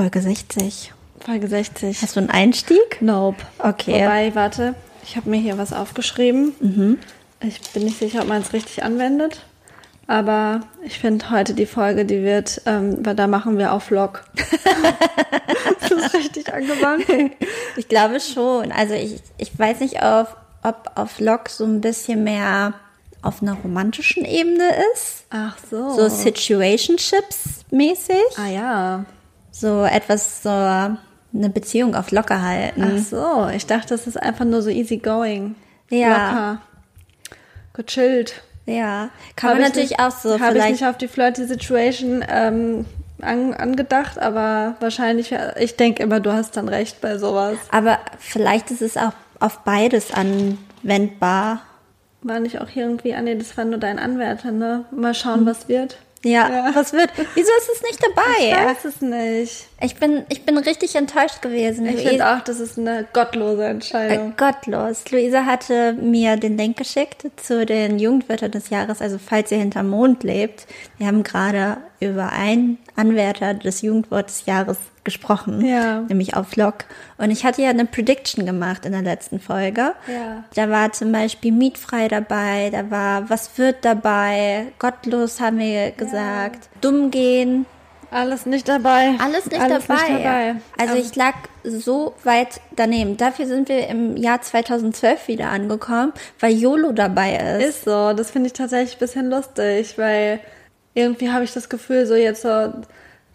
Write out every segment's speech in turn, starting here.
Folge 60. Folge 60. Hast du einen Einstieg? Nope. Okay. Wobei, warte, ich habe mir hier was aufgeschrieben. Ich bin nicht sicher, ob man es richtig anwendet. Aber ich finde heute die Folge, die wird, ähm, weil da machen wir auf Vlog. das ist richtig angewandt. Ich glaube schon. Also ich, ich weiß nicht, auf, ob auf Log so ein bisschen mehr auf einer romantischen Ebene ist. Ach so. So Situationships mäßig. ah ja. So etwas so eine Beziehung auf locker halten. Ach so, ich dachte, das ist einfach nur so easy going. Ja. Locker. Gechillt. Ja. Kann Hab man ich natürlich nicht- auch so Habe ich nicht auf die Flirty Situation ähm, an, angedacht, aber wahrscheinlich, ich denke immer, du hast dann recht bei sowas. aber vielleicht ist es auch auf beides anwendbar. War nicht auch irgendwie, ah nee, das war nur dein Anwärter, ne? Mal schauen, was wird. Ja, Ja. was wird? Wieso ist es nicht Ich dabei? weiß es nicht. Ich bin, ich bin richtig enttäuscht gewesen. Ich finde auch, das ist eine gottlose Äh, Entscheidung. gottlos. Luisa hatte mir den Link geschickt zu den Jugendwörtern des Jahres. Also falls ihr hinterm Mond lebt, wir haben gerade über einen Anwärter des Jugendwort des Jahres gesprochen, Ja. nämlich auf Vlog. Und ich hatte ja eine Prediction gemacht in der letzten Folge. Ja. Da war zum Beispiel mietfrei dabei, da war was wird dabei, gottlos haben wir gesagt, dumm gehen, Alles nicht dabei. alles nicht Alles dabei. Nicht dabei. Also Ähm, ich lag so weit daneben. Dafür sind wir im Jahr 2012 wieder angekommen, weil YOLO dabei ist. Ist so, das finde ich tatsächlich ein bisschen lustig, weil irgendwie habe ich das Gefühl, so jetzt so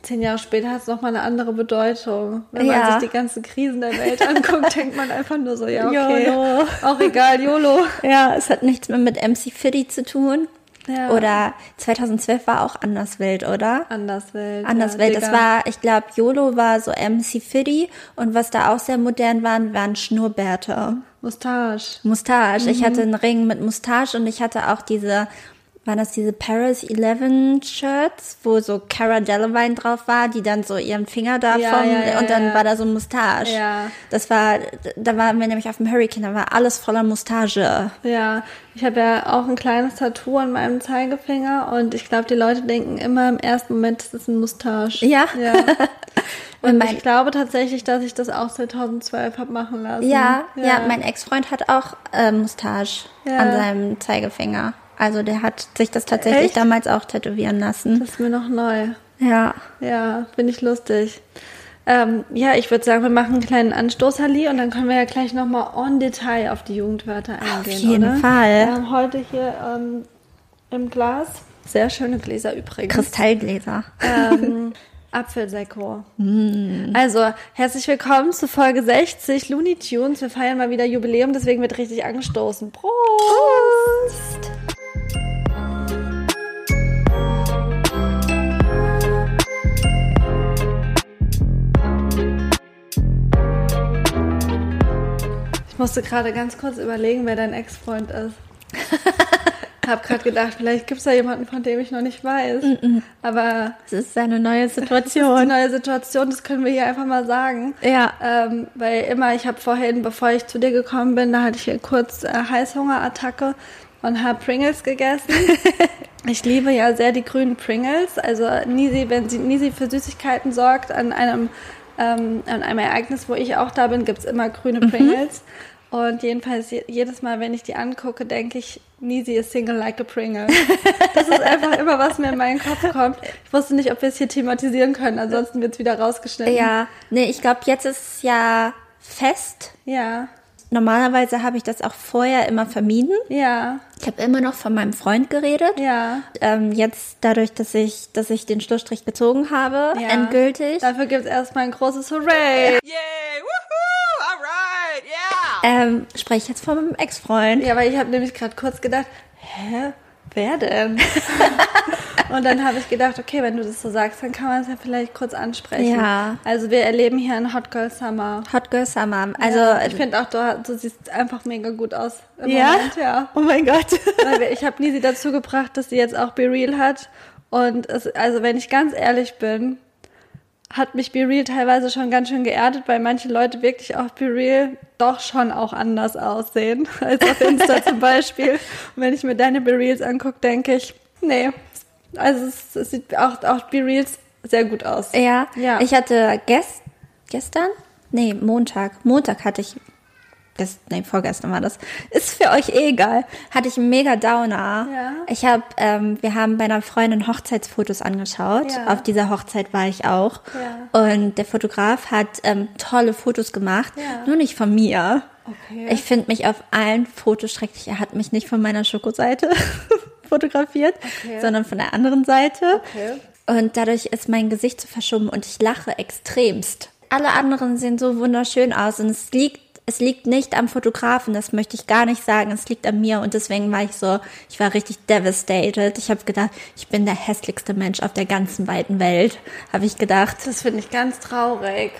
zehn Jahre später hat es nochmal eine andere Bedeutung. Wenn man Ja. sich die ganzen Krisen der Welt anguckt, denkt man einfach nur so, ja, okay, YOLO. auch egal, YOLO. Ja, es hat nichts mehr mit MC Fiddy zu tun. Ja. Oder 2012 war auch Anderswelt, oder? Anderswelt. Anderswelt, ja, das war, ich glaube, YOLO war so MC Fiddy und was da auch sehr modern waren, waren Schnurrbärte. Mustache. Mustache. Ich Mhm. hatte einen Ring mit Mustache und ich hatte auch diese, waren das diese Paris 11 Shirts, wo so Cara Delevingne drauf war, die dann so ihren Finger da Ja, ja, ja, und dann war da so ein Mustache. Ja. Das war, da waren wir nämlich auf dem Hurricane, da war alles voller Mustache. Ja, ich habe ja auch ein kleines Tattoo an meinem Zeigefinger und ich glaube, die Leute denken immer im ersten Moment, das ist ein Mustache. Ja. ja. Und ich glaube tatsächlich, dass ich das auch 2012 habe machen lassen. Ja, ja, mein Ex-Freund hat auch äh, Mustache an seinem Zeigefinger. Also der hat sich das tatsächlich Echt? damals auch tätowieren lassen. Das ist mir noch neu. Ja. Ja, finde ich lustig. Ähm, ja, ich würde sagen, wir machen einen kleinen Anstoß, Halli, und dann können wir ja gleich nochmal en Detail auf die Jugendwörter eingehen. Auf jeden oder? Fall. Wir haben heute hier ähm, im Glas, sehr schöne Gläser übrigens. Kristallgläser. ähm, Apfelsekko. Mm. Also, herzlich willkommen zu Folge 60 Looney Tunes. Wir feiern mal wieder Jubiläum, deswegen wird richtig angestoßen. Prost! Ich musste gerade ganz kurz überlegen, wer dein Ex-Freund ist. Hab gerade gedacht, vielleicht gibt es da jemanden, von dem ich noch nicht weiß. Aber Es ist eine neue das ist Situation. neue Situation, das können wir hier einfach mal sagen. Ja. Ähm, weil immer, ich habe vorhin, bevor ich zu dir gekommen bin, da hatte ich hier kurz äh, Heißhungerattacke und habe Pringles gegessen. ich liebe ja sehr die grünen Pringles. Also Nisi, wenn sie Nisi für Süßigkeiten sorgt, an einem, ähm, an einem Ereignis, wo ich auch da bin, gibt's immer grüne Pringles. Und jedenfalls je- jedes Mal, wenn ich die angucke, denke ich, Nisi ist single like a Pringle. Das ist einfach immer, was mir in meinen Kopf kommt. Ich wusste nicht, ob wir es hier thematisieren können, ansonsten wird's wieder rausgeschnitten. Ja, nee, ich glaube, jetzt ist es ja fest. Ja, Normalerweise habe ich das auch vorher immer vermieden. ja, Ich habe immer noch von meinem Freund geredet. ja. Ähm, jetzt dadurch, dass ich, dass ich den Schlussstrich gezogen habe, ja. endgültig, Dafür gibt's erstmal ein großes Hooray. Yay! Woohoo! All right! Yeah! ähm, spreche ich jetzt von meinem Ex-Freund. Ja, weil ich habe nämlich gerade kurz gedacht, hä, wer denn? Und dann habe ich gedacht, okay, wenn du das so sagst, dann kann man es ja vielleicht kurz ansprechen. Ja. Also wir erleben hier einen Hot Girl Summer. Hot Girl Summer. Also, ja, ich finde auch, du, du siehst einfach mega gut aus. Im Ja? Moment, ja. oh mein Gott. Ich habe Nisi dazu gebracht, dass sie jetzt auch Be Real hat. Und es, also wenn ich ganz ehrlich bin, hat mich Be Real teilweise schon ganz schön geerdet, weil manche Leute wirklich auf Be Real doch schon auch anders aussehen als auf Insta zum Beispiel. Und wenn ich mir deine Be Reals angucke, denke ich, nee. Also es, es sieht auch, auch Be Reals sehr gut aus. Ja, Ja. ich hatte gest gestern, nee, Montag, Montag hatte ich, das, nee, vorgestern war das, ist für euch eh egal, hatte ich einen mega Downer. Ja. Ich habe, ähm, wir haben bei einer Freundin Hochzeitsfotos angeschaut. Ja. Auf dieser Hochzeit war ich auch. Ja. Und der Fotograf hat ähm, tolle Fotos gemacht, Ja. nur nicht von mir. Okay. Ich finde mich auf allen Fotos schrecklich. Er hat mich nicht von meiner Schokoseite fotografiert, Okay. sondern von der anderen Seite. Okay. Und dadurch ist mein Gesicht so verschoben und ich lache extremst. Alle anderen sehen so wunderschön aus und es liegt, es liegt nicht am Fotografen, das möchte ich gar nicht sagen, es liegt an mir und deswegen war ich so, ich war richtig devastated. Ich habe gedacht, ich bin der hässlichste Mensch auf der ganzen weiten Welt, habe ich gedacht. Das finde ich ganz traurig.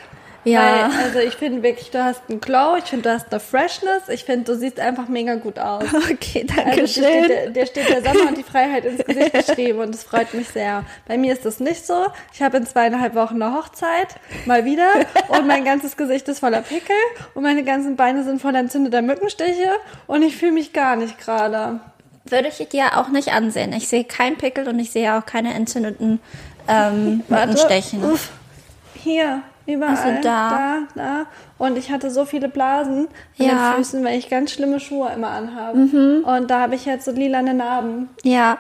Ja. Weil, also ich finde wirklich, du hast einen Glow, ich finde, du hast eine Freshness, ich finde, du siehst einfach mega gut aus. Okay, danke Also dir schön. steht, der, dir steht der Sommer und die Freiheit ins Gesicht geschrieben und das freut mich sehr. Bei mir ist das nicht so. Ich habe in zweieinhalb Wochen eine Hochzeit, mal wieder, und mein ganzes Gesicht ist voller Pickel und meine ganzen Beine sind voller entzündeter Mückenstiche und ich fühle mich gar nicht gerade. Würde ich dir auch nicht ansehen. Ich sehe keinen Pickel und ich sehe auch keine entzündeten ähm, Mückenstechen. Uff. Hier, überall. Also da. da, da. Und ich hatte so viele Blasen an Ja. Mhm. den Füßen, weil ich ganz schlimme Schuhe immer anhabe. Und da habe ich jetzt so lilane Narben. Ja,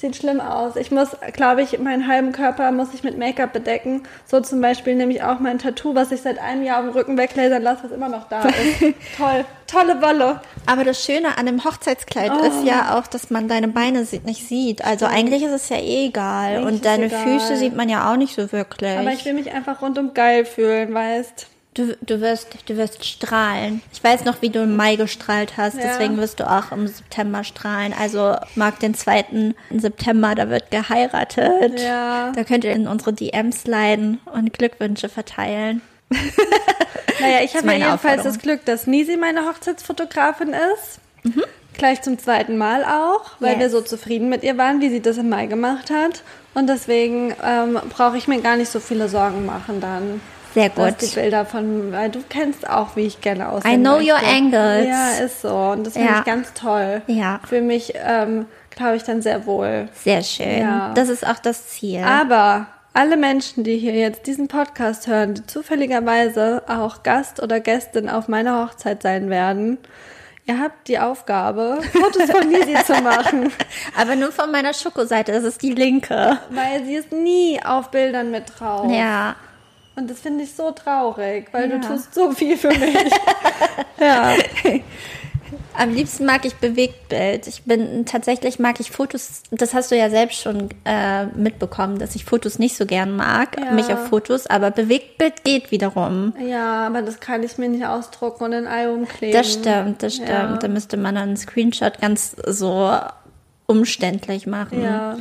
Sieht schlimm aus. Ich muss, glaube ich, meinen halben Körper muss ich mit Make-up bedecken. So zum Beispiel nehme ich auch mein Tattoo, was ich seit einem Jahr auf dem Rücken weglasern lasse, was immer noch da ist. Toll. Tolle Wolle. Aber das Schöne an dem Hochzeitskleid Oh. ist ja auch, dass man deine Beine nicht sieht. Also eigentlich ist es ja eh egal. Eigentlich Und deine egal. Füße sieht man ja auch nicht so wirklich. Aber ich will mich einfach rundum geil fühlen, weißt. Du, du, wirst, du wirst strahlen. Ich weiß noch, wie du im Mai gestrahlt hast. Ja. Deswegen wirst du auch im September strahlen. Also mag den 2. September, da wird geheiratet. Ja. Da könnt ihr in unsere DMs leiden und Glückwünsche verteilen. Naja, ich habe ja jedenfalls Aufforderung. das Glück, dass Nisi meine Hochzeitsfotografin ist. Gleich zum zweiten Mal auch, weil Yes. wir so zufrieden mit ihr waren, wie sie das im Mai gemacht hat. Und deswegen ähm, brauche ich mir gar nicht so viele Sorgen machen dann. Sehr gut. die Bilder von, weil du kennst auch, wie ich gerne aussehe. I know your angles. Ja, ist so. Und das finde Ja. ich ganz toll. Ja. Für mich, ähm, glaube ich, dann sehr wohl. Sehr schön. Ja. Das ist auch das Ziel. Aber alle Menschen, die hier jetzt diesen Podcast hören, die zufälligerweise auch Gast oder Gästin auf meiner Hochzeit sein werden, ihr habt die Aufgabe, Fotos von Nisi zu machen, Aber nur von meiner Schokoseite, das ist die linke. weil sie ist nie auf Bildern mit drauf. Ja. Und das finde ich so traurig, weil Ja. du tust so viel für mich. ja. Am liebsten mag ich Bewegtbild. Ich bin tatsächlich mag ich Fotos. Das hast du ja selbst schon äh, mitbekommen, dass ich Fotos nicht so gern mag, Ja. mich auf Fotos. Aber Bewegtbild geht wiederum. Ja, aber das kann ich mir nicht ausdrucken und in ein Album kleben. Das stimmt, das stimmt. Ja. Da müsste man dann einen Screenshot ganz so umständlich machen. Ja.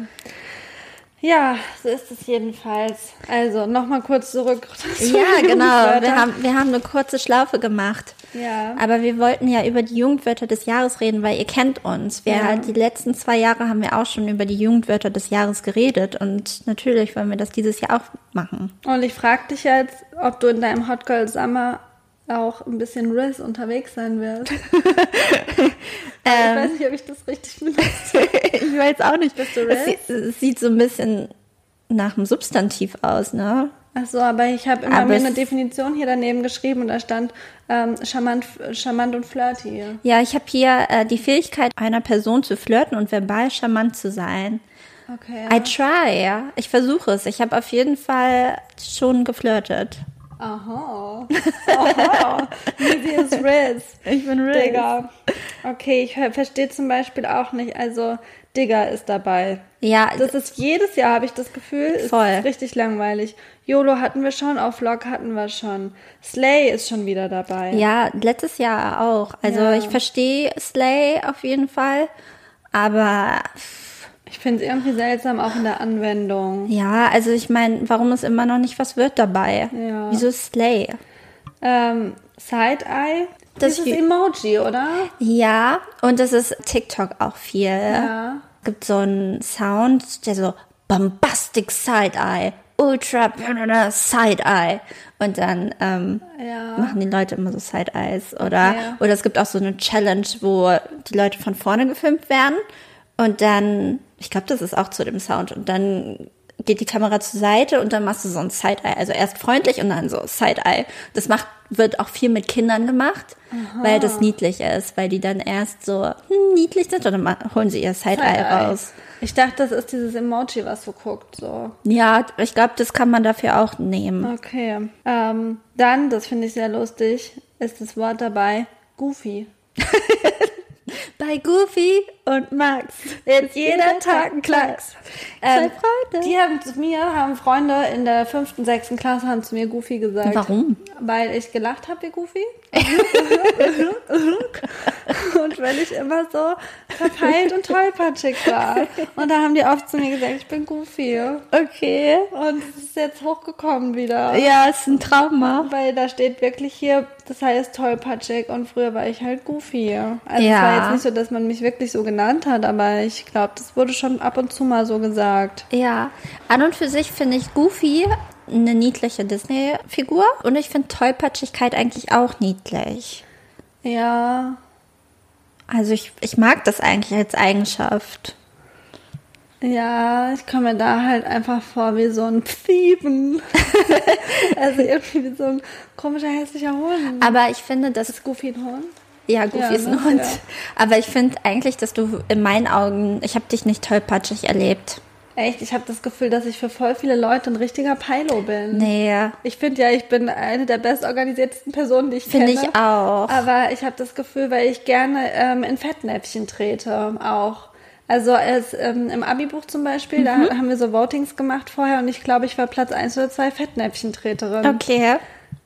Ja, so ist es jedenfalls. Also, nochmal kurz zurück. zu Ja, genau. Wir haben, wir haben eine kurze Schlaufe gemacht. Ja. Aber wir wollten ja über die Jugendwörter des Jahres reden, weil ihr kennt uns. Wir, Ja. Die letzten zwei Jahre haben wir auch schon über die Jugendwörter des Jahres geredet. Und natürlich wollen wir das dieses Jahr auch machen. Und ich frage dich jetzt, ob du in deinem Hot Girl Summer auch ein bisschen Riz unterwegs sein wirst. ich weiß nicht, ob ich das richtig benutze. ich weiß auch nicht. Bist du Es, Riz? sie- es sieht so ein bisschen nach einem Substantiv aus, ne? Ach so, aber ich habe immer mir es- eine Definition hier daneben geschrieben und da stand ähm, charmant, charmant und flirty. Ja, ich habe hier äh, die Fähigkeit, einer Person zu flirten und verbal charmant zu sein. Okay. I try, ja. Ich versuche es. Ich habe auf jeden Fall schon geflirtet. Aha. Aha. Easy ist Riz. Ich bin Riz. Digga. Okay, ich verstehe zum Beispiel auch nicht. Also, Digger ist dabei. Ja, Das ist jedes Jahr, habe ich das Gefühl, ist Voll. richtig langweilig. YOLO hatten wir schon, auf Vlog hatten wir schon. Slay ist schon wieder dabei. Ja, letztes Jahr auch. Also Ja. ich verstehe Slay auf jeden Fall, aber Ich finde es irgendwie seltsam, auch in der Anwendung. ja, also ich meine, warum ist immer noch nicht was wird dabei? Ja. Wieso Slay? Ähm, Side-Eye, Das ist Emoji, oder? Ja, und das ist TikTok auch viel. Ja. Gibt so einen Sound, der so bombastic Side-Eye, ultra Side-Eye und dann ähm, Ja. machen die Leute immer so Side-Eyes oder Okay. oder es gibt auch so eine Challenge, wo die Leute von vorne gefilmt werden und dann ich glaube, das ist auch zu dem Sound und dann geht die Kamera zur Seite und dann machst du so ein Side-Eye. Also erst freundlich und dann so Side-Eye. Das macht, wird auch viel mit Kindern gemacht, weil das niedlich ist, weil die dann erst so hm, niedlich sind und dann holen sie ihr Side-Eye Side-Eye. raus. Ich dachte, das ist dieses Emoji, was so guckt, so. Ja, ich glaube, das kann man dafür auch nehmen. Okay. Ähm, dann, das finde ich sehr lustig, ist das Wort dabei, Goofy. Bei Goofy und Max ist jeder Tag ein Klacks. Ähm, Freunde. Die haben zu mir, haben Freunde in der fünften, sechsten Klasse haben zu mir Goofy gesagt. Warum? Weil ich gelacht habe wie Goofy. und weil ich immer so verpeilt und tollpatschig war. Und da haben die oft zu mir gesagt, ich bin Goofy. Okay. Und es ist jetzt hochgekommen wieder. Ja, ist ein Trauma. Weil da steht wirklich hier, das heißt tollpatschig und früher war ich halt Goofy. Also Ja. es war jetzt nicht so, dass man mich wirklich so genannt hat, aber ich glaube, das wurde schon ab und zu mal so gesagt. Ja, an und für sich finde ich Goofy eine niedliche Disney-Figur und ich finde Tollpatschigkeit eigentlich auch niedlich. Ja, Also ich, ich mag das eigentlich als Eigenschaft. ja, ich komme mir da halt einfach vor wie so ein Pfiefen. also irgendwie wie so ein komischer, hässlicher Hund. Aber ich finde, dass Ist Goofy ein Hund? Ja, Goofy ist ein? Hund. Aber ich finde eigentlich, dass du in meinen Augen, ich habe dich nicht tollpatschig erlebt. Echt, ich habe das Gefühl, dass ich für voll viele Leute ein richtiger Pilo bin. Nee, Ich finde ja, ich bin eine der bestorganisiertesten Personen, die ich finde kenne. ich auch. Aber ich habe das Gefühl, weil ich gerne ähm, in Fettnäpfchen trete auch. Also es, ähm, im Abi-Buch zum Beispiel, da Mhm. haben wir so Votings gemacht vorher und ich glaube, ich war Platz 1 oder 2 Fettnäpfchentreterin. Okay.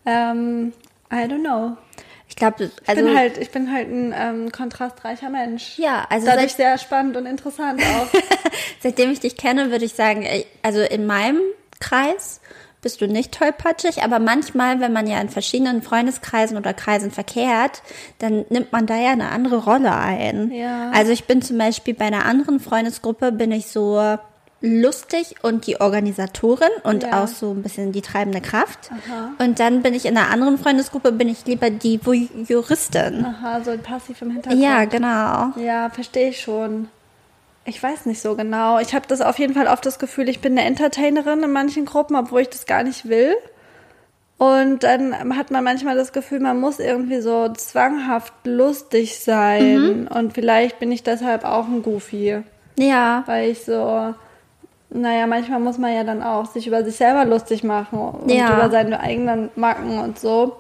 Ähm, I don't know. Ich glaube, Ich, also bin halt, ich bin halt ein ähm, kontrastreicher Mensch. Ja, also Dadurch seit- sehr spannend und interessant auch. Seitdem ich dich kenne, würde ich sagen, also in meinem Kreis bist du nicht tollpatschig, aber manchmal, wenn man ja in verschiedenen Freundeskreisen oder Kreisen verkehrt, dann nimmt man da ja eine andere Rolle ein. Ja. Also ich bin zum Beispiel bei einer anderen Freundesgruppe bin ich so lustig und die Organisatorin und Ja. auch so ein bisschen die treibende Kraft. Und dann bin ich in einer anderen Freundesgruppe, bin ich lieber die Juristin. Aha, so passiv im Hintergrund. Ja, genau. Ja, verstehe ich schon. Ich weiß nicht so genau. Ich habe das auf jeden Fall oft das Gefühl, ich bin eine Entertainerin in manchen Gruppen, obwohl ich das gar nicht will. Und dann hat man manchmal das Gefühl, man muss irgendwie so zwanghaft lustig sein. Und vielleicht bin ich deshalb auch ein Goofy, Ja. weil ich so, naja, manchmal muss man ja dann auch sich über sich selber lustig machen und Ja. über seine eigenen Macken und so.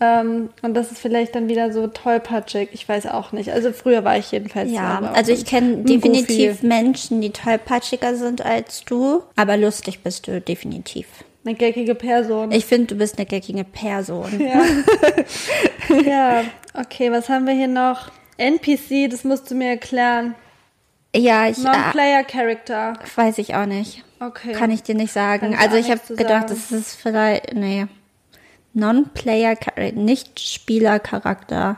Ähm, und das ist vielleicht dann wieder so tollpatschig. Ich weiß auch nicht. Also früher war ich jedenfalls. Ja, also ich kenne definitiv Goofy. Menschen, die tollpatschiger sind als du, aber lustig bist du definitiv. Eine geckige Person. Ich finde, du bist eine geckige Person. Ja. ja, okay, was haben wir hier noch? NPC, das musst du mir erklären. Ja, ich äh, Non-Player Character. weiß ich auch nicht. Okay. Kann ich dir nicht sagen. Also ich habe gedacht, sagen. das ist vielleicht, nee, Non-Player, nicht Spielercharakter.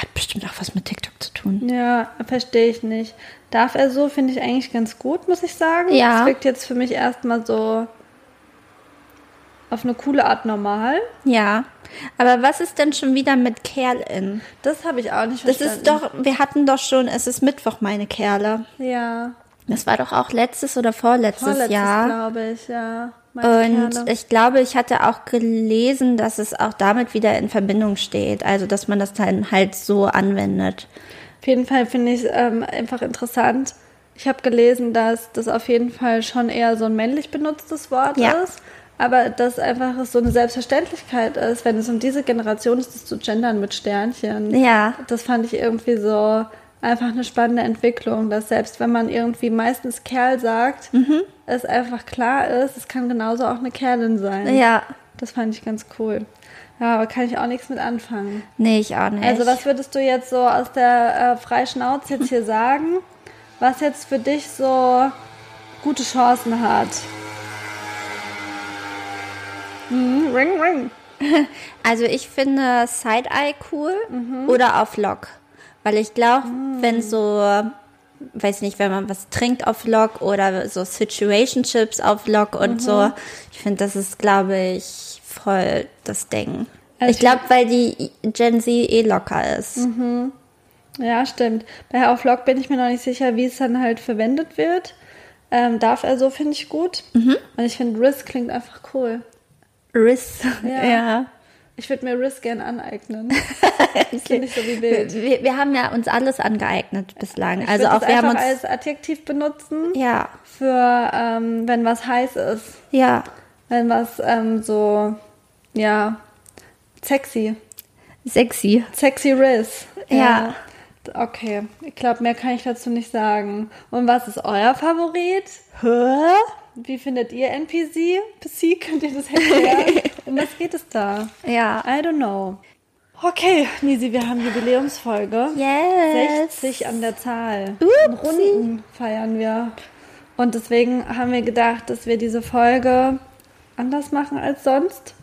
Hat bestimmt auch was mit TikTok zu tun. Ja, verstehe ich nicht. Darf er so, finde ich eigentlich ganz gut, muss ich sagen. Ja. Das wirkt jetzt für mich erstmal so auf eine coole Art normal. Ja, aber was ist denn schon wieder mit Kerl in? Das habe ich auch nicht Das verstanden. ist doch, wir hatten doch schon, es ist Mittwoch, meine Kerle. Ja, Das war doch auch letztes oder vorletztes, vorletztes, Jahr. glaube ich, ja. Und Kerle. ich glaube, ich hatte auch gelesen, dass es auch damit wieder in Verbindung steht. Also, dass man das dann halt so anwendet. Auf jeden Fall finde ich es ähm, einfach interessant. Ich habe gelesen, dass das auf jeden Fall schon eher so ein männlich benutztes Wort Ja. ist, aber dass einfach so eine Selbstverständlichkeit ist, wenn es um diese Generation ist, das zu gendern mit Sternchen. Ja. Das fand ich irgendwie so einfach eine spannende Entwicklung, dass selbst wenn man irgendwie meistens Kerl sagt, Mhm. es einfach klar ist, es kann genauso auch eine Kerlin sein. Ja. Das fand ich ganz cool. Ja, aber kann ich auch nichts mit anfangen. Nee, ich auch nicht. Also was würdest du jetzt so aus der äh, Freischnauze jetzt hier sagen, was jetzt für dich so gute Chancen hat? Mhm, ring, ring. Also ich finde Side-Eye cool Mhm. oder auf Lock. Weil ich glaube, wenn so, weiß nicht, wenn man was trinkt auf Lock oder so Situationships auf Lock und Mhm. so, ich finde, das ist, glaube ich, voll das Ding. Also ich glaube, weil die Gen Z eh locker ist. Ja, stimmt. Bei Auf Lock bin ich mir noch nicht sicher, wie es dann halt verwendet wird. Ähm, darf er so, finde ich gut. Mhm. Und ich finde, Riz klingt einfach cool. Riz. Ja. ja. Ich würde mir Riz gern aneignen. Das ich so wie wild. Wir, wir haben ja uns alles angeeignet bislang. Ich also auch wir haben uns. als Adjektiv benutzen Ja, für, ähm, wenn was heiß ist. ja. Wenn was ähm, so, ja, sexy. Sexy. Sexy Riz. Ja. Okay, ich glaube, mehr kann ich dazu nicht sagen. Und was ist euer Favorit? Hä? Wie findet ihr NPC? PC, könnt ihr das erklären? um was geht es da? Ja. I don't know. Okay, Nisi, wir haben Jubiläumsfolge. Yes. 60 an der Zahl. Upsi. Runden feiern wir. Und deswegen haben wir gedacht, dass wir diese Folge anders machen als sonst.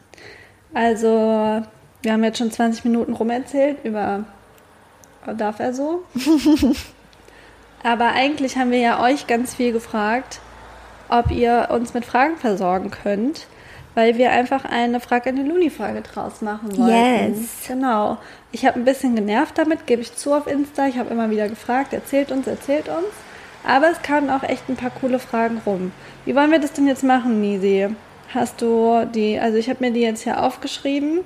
Also, wir haben jetzt schon 20 Minuten rumerzählt über Darf er so? Aber eigentlich haben wir ja euch ganz viel gefragt, ob ihr uns mit Fragen versorgen könnt, weil wir einfach eine Frage an die Luni-Frage draus machen wollten. Yes. Genau. Ich habe ein bisschen genervt damit, gebe ich zu auf Insta. Ich habe immer wieder gefragt, erzählt uns, erzählt uns. Aber es kamen auch echt ein paar coole Fragen rum. Wie wollen wir das denn jetzt machen, Nisi? Hast du die, also ich habe mir die jetzt hier aufgeschrieben.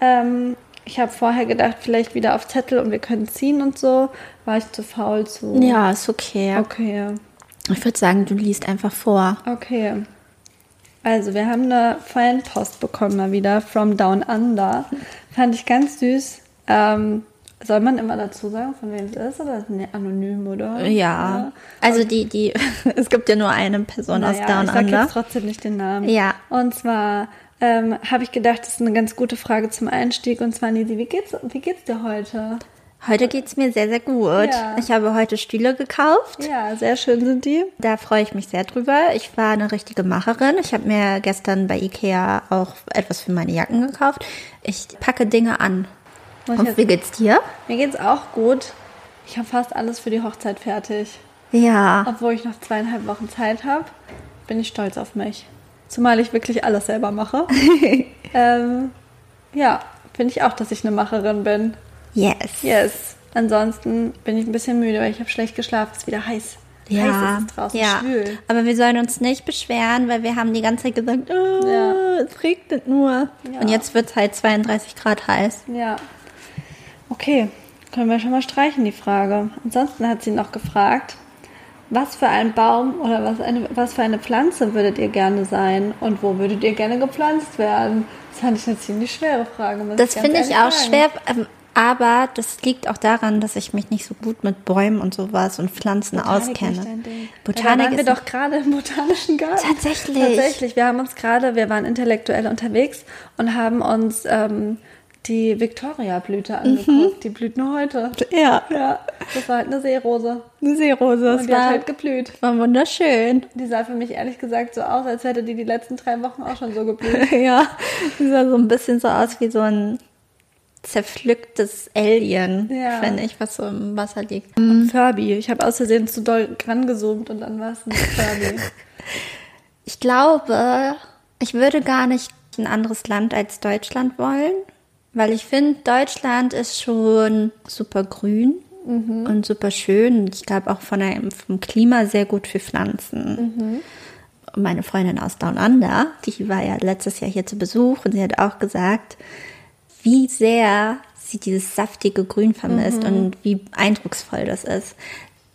Ähm, ich habe vorher gedacht, vielleicht wieder auf Zettel und wir können ziehen und so. War ich zu faul zu. Ja, ist okay. Okay. Ich würde sagen, du liest einfach vor. Okay. Also, wir haben eine Fanpost bekommen mal wieder from Down Under. Fand ich ganz süß. Ähm, soll man immer dazu sagen, von wem es ist, oder ist es anonym, oder? Ja. Also die, die, es gibt ja nur eine Person aus Naja, Down ich sag Under. jetzt trotzdem nicht den Namen. Ja. Und zwar ähm, habe ich gedacht, das ist eine ganz gute Frage zum Einstieg. Und zwar, Nisi, wie geht's, wie geht's dir heute? Heute geht's mir sehr, sehr gut. Ja. Ich habe heute Stühle gekauft. Ja, sehr schön sind die. Da freue ich mich sehr drüber. Ich war eine richtige Macherin. Ich habe mir gestern bei Ikea auch etwas für meine Jacken gekauft. Ich packe Dinge an. Ich Und wie geht's dir? Mir geht's auch gut. Ich habe fast alles für die Hochzeit fertig. Ja. Obwohl ich noch zweieinhalb Wochen Zeit habe, bin ich stolz auf mich. Zumal ich wirklich alles selber mache. ähm, ja, finde ich auch, dass ich eine Macherin bin. Yes. Yes. Ansonsten bin ich ein bisschen müde, weil ich habe schlecht geschlafen. Es ist wieder heiß. Ja, Heiß ist es draußen, ja. schwül. Aber wir sollen uns nicht beschweren, weil wir haben die ganze Zeit gesagt, oh, Ja. es regnet nur. Ja. Und jetzt wird's halt 32 Grad heiß. Ja. Okay, können wir schon mal streichen, die Frage. Ansonsten hat sie noch gefragt, was für ein Baum oder was, eine, was für eine Pflanze würdet ihr gerne sein und wo würdet ihr gerne gepflanzt werden? Das fand ich eine ziemlich schwere Frage. Das finde ich auch sagen. schwer, ähm, aber das liegt auch daran, dass ich mich nicht so gut mit Bäumen und sowas und Pflanzen Botanik auskenne. Ding. Botanik da waren wir doch gerade im botanischen Garten. Tatsächlich. Tatsächlich. Wir haben uns gerade, wir waren intellektuell unterwegs und haben uns ähm, die Victoria-Blüte angeguckt. Die blüht nur heute. Mhm. Ja, Ja, das war halt eine Seerose. eine Seerose. Und Es die hat war, halt geblüht. war wunderschön. Die sah für mich ehrlich gesagt so aus, als hätte die die letzten drei Wochen auch schon so geblüht. ja, die sah so ein bisschen so aus wie so ein zerpflücktes Alien, Ja. finde ich, was so im Wasser liegt. Und Furby. Ich habe aus Versehen zu doll rangezoomt und dann war es ein Furby. Ich glaube, ich würde gar nicht ein anderes Land als Deutschland wollen, weil ich finde, Deutschland ist schon super grün und super schön. Ich glaube auch von der, vom Klima sehr gut für Pflanzen. Und Meine Freundin aus Down Under, die war ja letztes Jahr hier zu Besuch und sie hat auch gesagt, wie sehr sie dieses saftige Grün vermisst und wie eindrucksvoll das ist.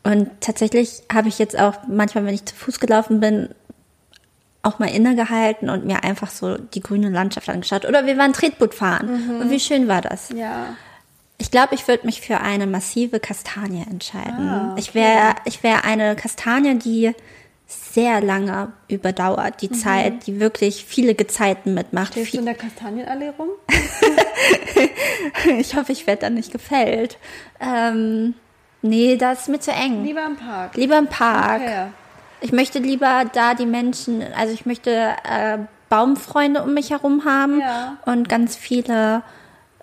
Und tatsächlich habe ich jetzt auch manchmal, wenn ich zu Fuß gelaufen bin, auch mal innegehalten und mir einfach so die grüne Landschaft angeschaut. Oder wir waren Tretboot fahren. Und wie schön war das? Ja. Ich glaube, ich würde mich für eine massive Kastanie entscheiden. Ah, okay. Ich wäre ich wär eine Kastanie, die sehr lange überdauert, die Zeit, die wirklich viele Gezeiten mitmacht. Stehst du in der Kastanienallee rum? ich hoffe, ich werde da nicht gefällt. Ähm, nee, das ist mir zu eng. Lieber im Park. Lieber im Park. Okay. Ich möchte lieber da die Menschen, also ich möchte äh, Baumfreunde um mich herum haben Ja. und ganz viele,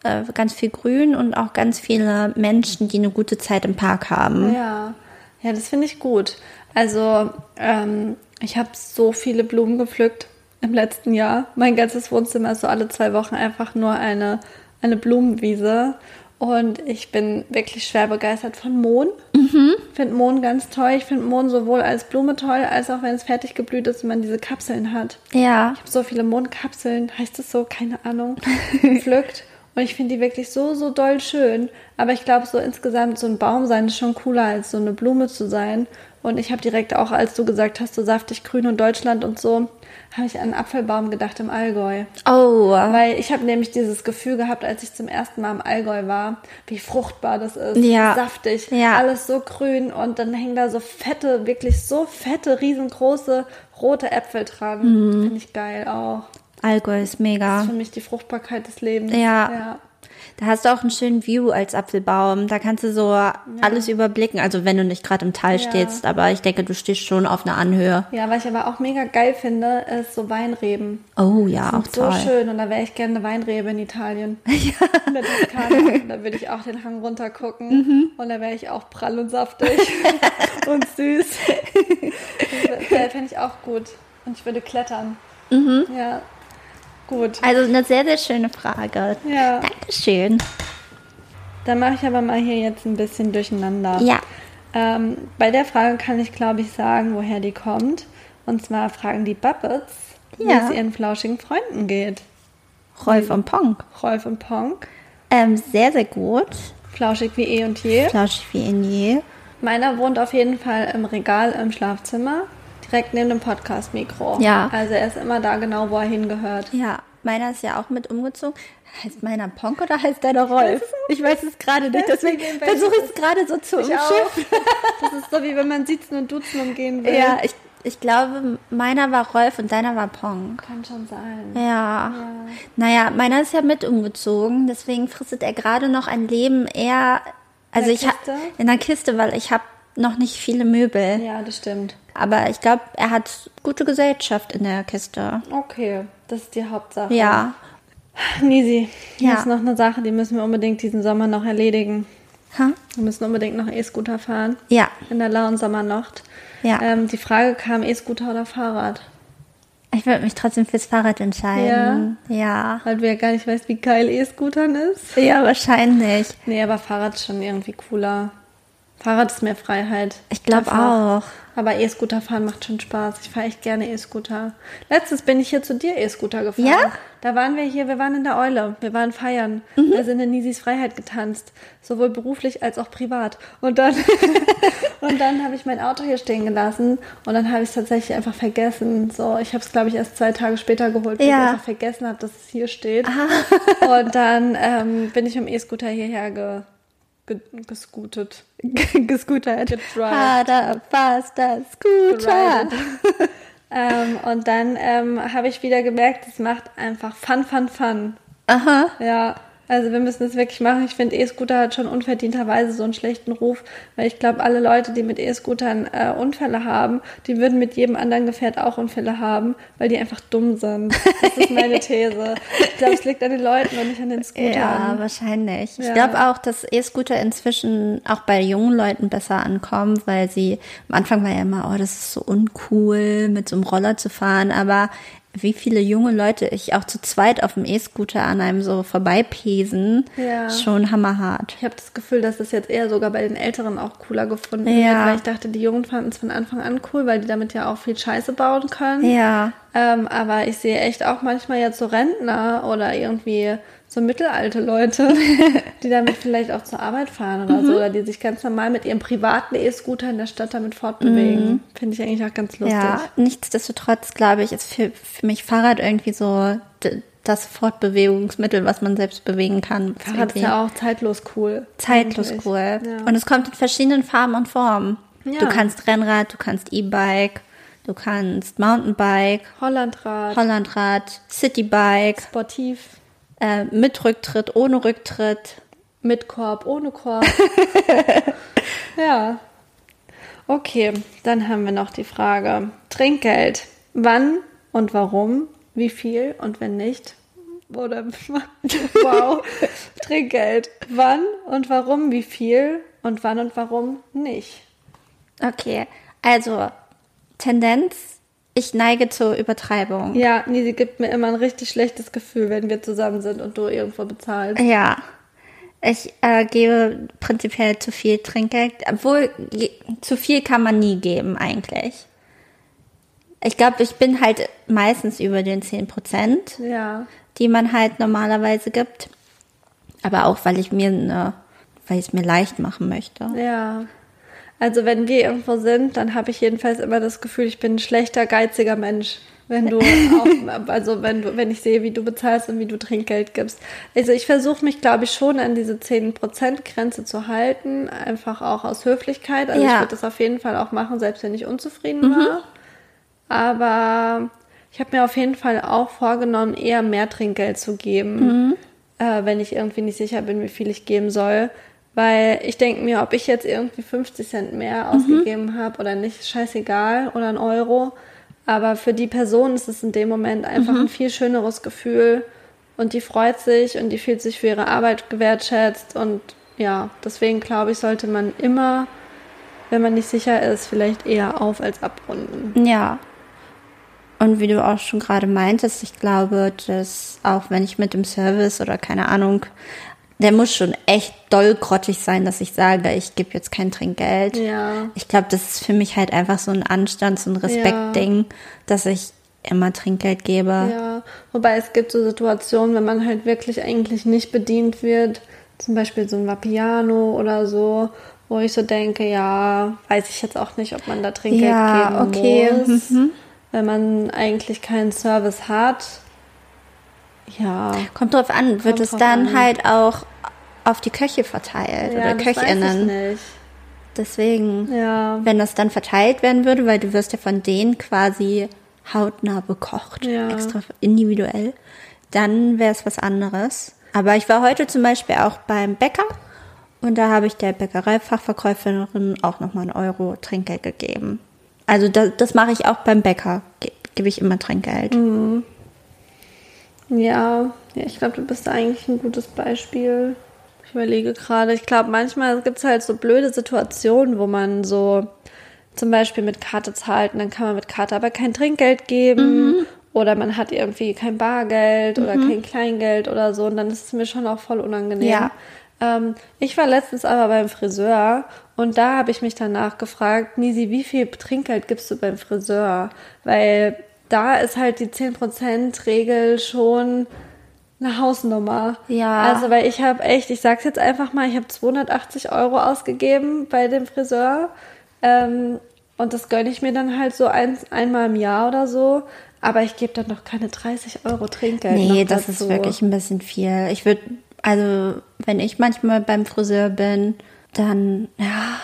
äh, ganz viel Grün und auch ganz viele Menschen, die eine gute Zeit im Park haben. Ja, ja, das finde ich gut. Also, ähm, ich habe so viele Blumen gepflückt im letzten Jahr. Mein ganzes Wohnzimmer ist so alle zwei Wochen einfach nur eine, eine Blumenwiese. Und ich bin wirklich schwer begeistert von Mohn. Mhm. finde Mohn ganz toll. Ich finde Mohn sowohl als Blume toll, als auch wenn es fertig geblüht ist und man diese Kapseln hat. Ja. Ich habe so viele Mohnkapseln, heißt es so, keine Ahnung, gepflückt. Und ich finde die wirklich so, so doll schön. Aber ich glaube, so insgesamt so ein Baum sein ist schon cooler, als so eine Blume zu sein. Und ich habe direkt auch, als du gesagt hast, so saftig grün und Deutschland und so, habe ich an einen Apfelbaum gedacht im Allgäu. Oh. Weil ich habe nämlich dieses Gefühl gehabt, als ich zum ersten Mal im Allgäu war, wie fruchtbar das ist. Ja. Saftig. Ja. Alles so grün und dann hängen da so fette, wirklich so fette, riesengroße rote Äpfel dran. Mhm. Finde ich geil auch. Allgäu ist Das mega. ist für mich die Fruchtbarkeit des Lebens. Ja. ja. Da hast du auch einen schönen View als Apfelbaum. Da kannst du so alles überblicken. Also wenn du nicht gerade im Tal Ja. stehst, aber ich denke, du stehst schon auf einer Anhöhe. Ja, was ich aber auch mega geil finde, ist so Weinreben. Oh ja, auch so toll. schön und da wäre ich gerne eine Weinrebe in Italien. In der Toskana. Da würde ich auch den Hang runter gucken Mhm. und da wäre ich auch prall und saftig und süß. Das fände ich auch gut. Und ich würde klettern. Mhm. Ja, gut. Also eine sehr, sehr schöne Frage. Ja, Dankeschön. dann mache ich aber mal hier jetzt ein bisschen durcheinander. Ja. Ähm, bei der Frage kann ich, glaube ich, sagen, woher die kommt. Und zwar fragen die Buppets, wie Ja. es ihren flauschigen Freunden geht. Rolf und Ponk. Rolf und Ponk. Ähm, sehr, sehr gut. Flauschig wie eh und je. Flauschig wie in je. Meiner wohnt auf jeden Fall im Regal im Schlafzimmer, direkt neben dem Podcast-Mikro. Ja. Also er ist immer da genau, wo er hingehört. Ja, meiner ist ja auch mit umgezogen. Heißt meiner Ponk oder heißt deiner Rolf? Ich weiß es gerade nicht, deswegen Deswegen versuche ich es gerade so zu umschiffen. Das ist so, wie wenn man Siezen und Duzen umgehen will. Ja, ich, ich glaube, meiner war Rolf und deiner war Ponk. Kann schon sein. Ja. Naja, meiner ist ja mit umgezogen, deswegen fristet er gerade noch ein Leben eher, also der ich habe in der Kiste, weil ich habe noch nicht viele Möbel. Ja, das stimmt. Aber ich glaube, er hat gute Gesellschaft in der Kiste. Okay, das ist die Hauptsache. Ja. Nisi, hier Ja. ist noch eine Sache, die müssen wir unbedingt diesen Sommer noch erledigen. Ha? Wir müssen unbedingt noch E-Scooter fahren. Ja. In der lauen Sommernacht. Ja. Ähm, die Frage kam, E-Scooter oder Fahrrad? Ich würde mich trotzdem fürs Fahrrad entscheiden. Ja. Weil du ja gar nicht weißt, wie geil E-Scootern ist. Ja, wahrscheinlich. Nee, aber Fahrrad ist schon irgendwie cooler. Fahrrad ist mehr Freiheit. Ich glaube auch. Aber E-Scooter fahren macht schon Spaß. Ich fahre echt gerne E-Scooter. Letztens bin ich hier zu dir E-Scooter gefahren. Ja? Da waren wir hier, wir waren in der Eule. Wir waren feiern. Mhm. Wir sind in Nisis Freiheit getanzt. Sowohl beruflich als auch privat. Und dann, und dann habe ich mein Auto hier stehen gelassen. Und dann habe ich es tatsächlich einfach vergessen. So, ich habe es, glaube ich, erst zwei Tage später geholt, weil Ja. ich einfach vergessen habe, dass es hier steht. Und dann ähm, bin ich dem E-Scooter hierher ge, ge, gescootet. Gescootert. Harder, faster, Scooter. Ähm, und dann ähm, habe ich wieder gemerkt, es macht einfach Fun, Fun, Fun. Aha. Ja, also wir müssen es wirklich machen. Ich finde, E-Scooter hat schon unverdienterweise so einen schlechten Ruf, weil ich glaube, alle Leute, die mit E-Scootern äh, Unfälle haben, die würden mit jedem anderen Gefährt auch Unfälle haben, weil die einfach dumm sind. Das ist meine These. Ich glaube, es liegt an den Leuten und nicht an den Scootern. Ja, wahrscheinlich. Ich Ja. glaube auch, dass E-Scooter inzwischen auch bei jungen Leuten besser ankommen, weil sie am Anfang war ja immer, oh, das ist so uncool, mit so einem Roller zu fahren, aber wie viele junge Leute ich auch zu zweit auf dem E-Scooter an einem so vorbeipesen, Ja. schon hammerhart. Ich habe das Gefühl, dass das jetzt eher sogar bei den Älteren auch cooler gefunden Ja. wird, weil ich dachte, die Jungen fanden es von Anfang an cool, weil die damit ja auch viel Scheiße bauen können. Ja. Ähm, aber ich sehe echt auch manchmal jetzt so Rentner oder irgendwie so mittelalte Leute, die damit vielleicht auch zur Arbeit fahren oder Mhm. so, oder die sich ganz normal mit ihrem privaten E-Scooter in der Stadt damit fortbewegen. Finde ich eigentlich auch ganz lustig. Mhm. Ja, nichtsdestotrotz glaube ich, ist für, für mich Fahrrad irgendwie so das Fortbewegungsmittel, was man selbst bewegen kann. Fahrrad ist ja auch zeitlos cool. zeitlos eigentlich. cool. Ja. Und es kommt in verschiedenen Farben und Formen. Ja. Du kannst Rennrad, du kannst E-Bike, du kannst Mountainbike, Hollandrad, Hollandrad, Citybike, sportiv, äh, mit Rücktritt, ohne Rücktritt. mit Korb, ohne Korb. ja. Okay, dann haben wir noch die Frage. Trinkgeld. Wann und warum? Wie viel und wenn nicht? Oder wow. Trinkgeld. Wann und warum? Wie viel und wann und warum nicht? Okay, also Tendenz, ich neige zur Übertreibung. Ja, Nisi gibt mir immer ein richtig schlechtes Gefühl, wenn wir zusammen sind und du irgendwo bezahlst. Ja. Ich äh, gebe prinzipiell zu viel Trinkgeld, obwohl zu viel kann man nie geben eigentlich. Ich glaube, ich bin halt meistens über den 10 Prozent, Ja. die man halt normalerweise gibt. Aber auch, weil ich mir eine, weil ich es mir leicht machen möchte. Ja. Also wenn wir irgendwo sind, dann habe ich jedenfalls immer das Gefühl, ich bin ein schlechter, geiziger Mensch. Wenn du auch, also wenn du, wenn ich sehe, wie du bezahlst und wie du Trinkgeld gibst. Also ich versuche mich, glaube ich, schon an diese 10%-Grenze zu halten, einfach auch aus Höflichkeit. Also ich Ja. würde das auf jeden Fall auch machen, selbst wenn ich unzufrieden war. Aber ich habe mir auf jeden Fall auch vorgenommen, eher mehr Trinkgeld zu geben, äh, wenn ich irgendwie nicht sicher bin, wie viel ich geben soll. Weil ich denke mir, ob ich jetzt irgendwie 50 Cent mehr ausgegeben habe oder nicht, ist scheißegal oder ein Euro. Aber für die Person ist es in dem Moment einfach ein viel schöneres Gefühl und die freut sich und die fühlt sich für ihre Arbeit gewertschätzt und ja, deswegen glaube ich, sollte man immer, wenn man nicht sicher ist, vielleicht eher auf als abrunden. Ja. Und wie du auch schon gerade meintest, ich glaube, dass auch wenn ich mit dem Service oder keine Ahnung, der muss schon echt doll grottig sein, dass ich sage, ich gebe jetzt kein Trinkgeld. Ja. Ich glaube, das ist für mich halt einfach so ein Anstands- und Respektding, dass ich immer Trinkgeld gebe. Ja, wobei es gibt so Situationen, wenn man halt wirklich eigentlich nicht bedient wird, zum Beispiel so ein Vapiano oder so, wo ich so denke, ja, weiß ich jetzt auch nicht, ob man da Trinkgeld Ja, geben okay, muss, wenn man eigentlich keinen Service hat. Ja, Kommt drauf an, wird Kommt es dann an. halt auch auf die Köche verteilt ja oder das weiß ich Köchinnen. nicht. Deswegen, Ja, wenn das dann verteilt werden würde, weil du wirst ja von denen quasi hautnah bekocht, Ja. extra individuell, dann wäre es was anderes. Aber ich war heute zum Beispiel auch beim Bäcker und da habe ich der Bäckereifachverkäuferin auch nochmal einen Euro Trinkgeld gegeben. Also das, das mache ich auch beim Bäcker, ge gebe ich immer Trinkgeld. Mhm. Ja, ja ich glaube, du bist eigentlich ein gutes Beispiel. Ich überlege gerade, ich glaube, manchmal gibt es halt so blöde Situationen, wo man so zum Beispiel mit Karte zahlt und dann kann man mit Karte aber kein Trinkgeld geben oder man hat irgendwie kein Bargeld oder kein Kleingeld oder so und dann ist es mir schon auch voll unangenehm. Ja. Ähm, ich war letztens aber beim Friseur und da habe ich mich danach gefragt, Nisi, wie viel Trinkgeld gibst du beim Friseur? Weil da ist halt die 10%-Regel schon eine Hausnummer. Ja. Also, weil ich habe echt, ich sag's jetzt einfach mal, ich habe 280 Euro ausgegeben bei dem Friseur. Ähm, und das gönne ich mir dann halt so ein, einmal im Jahr oder so. Aber ich gebe dann doch keine 30 Euro Trinkgeld. Nee, noch das dazu. ist wirklich ein bisschen viel. Ich würde, also wenn ich manchmal beim Friseur bin, dann, ja,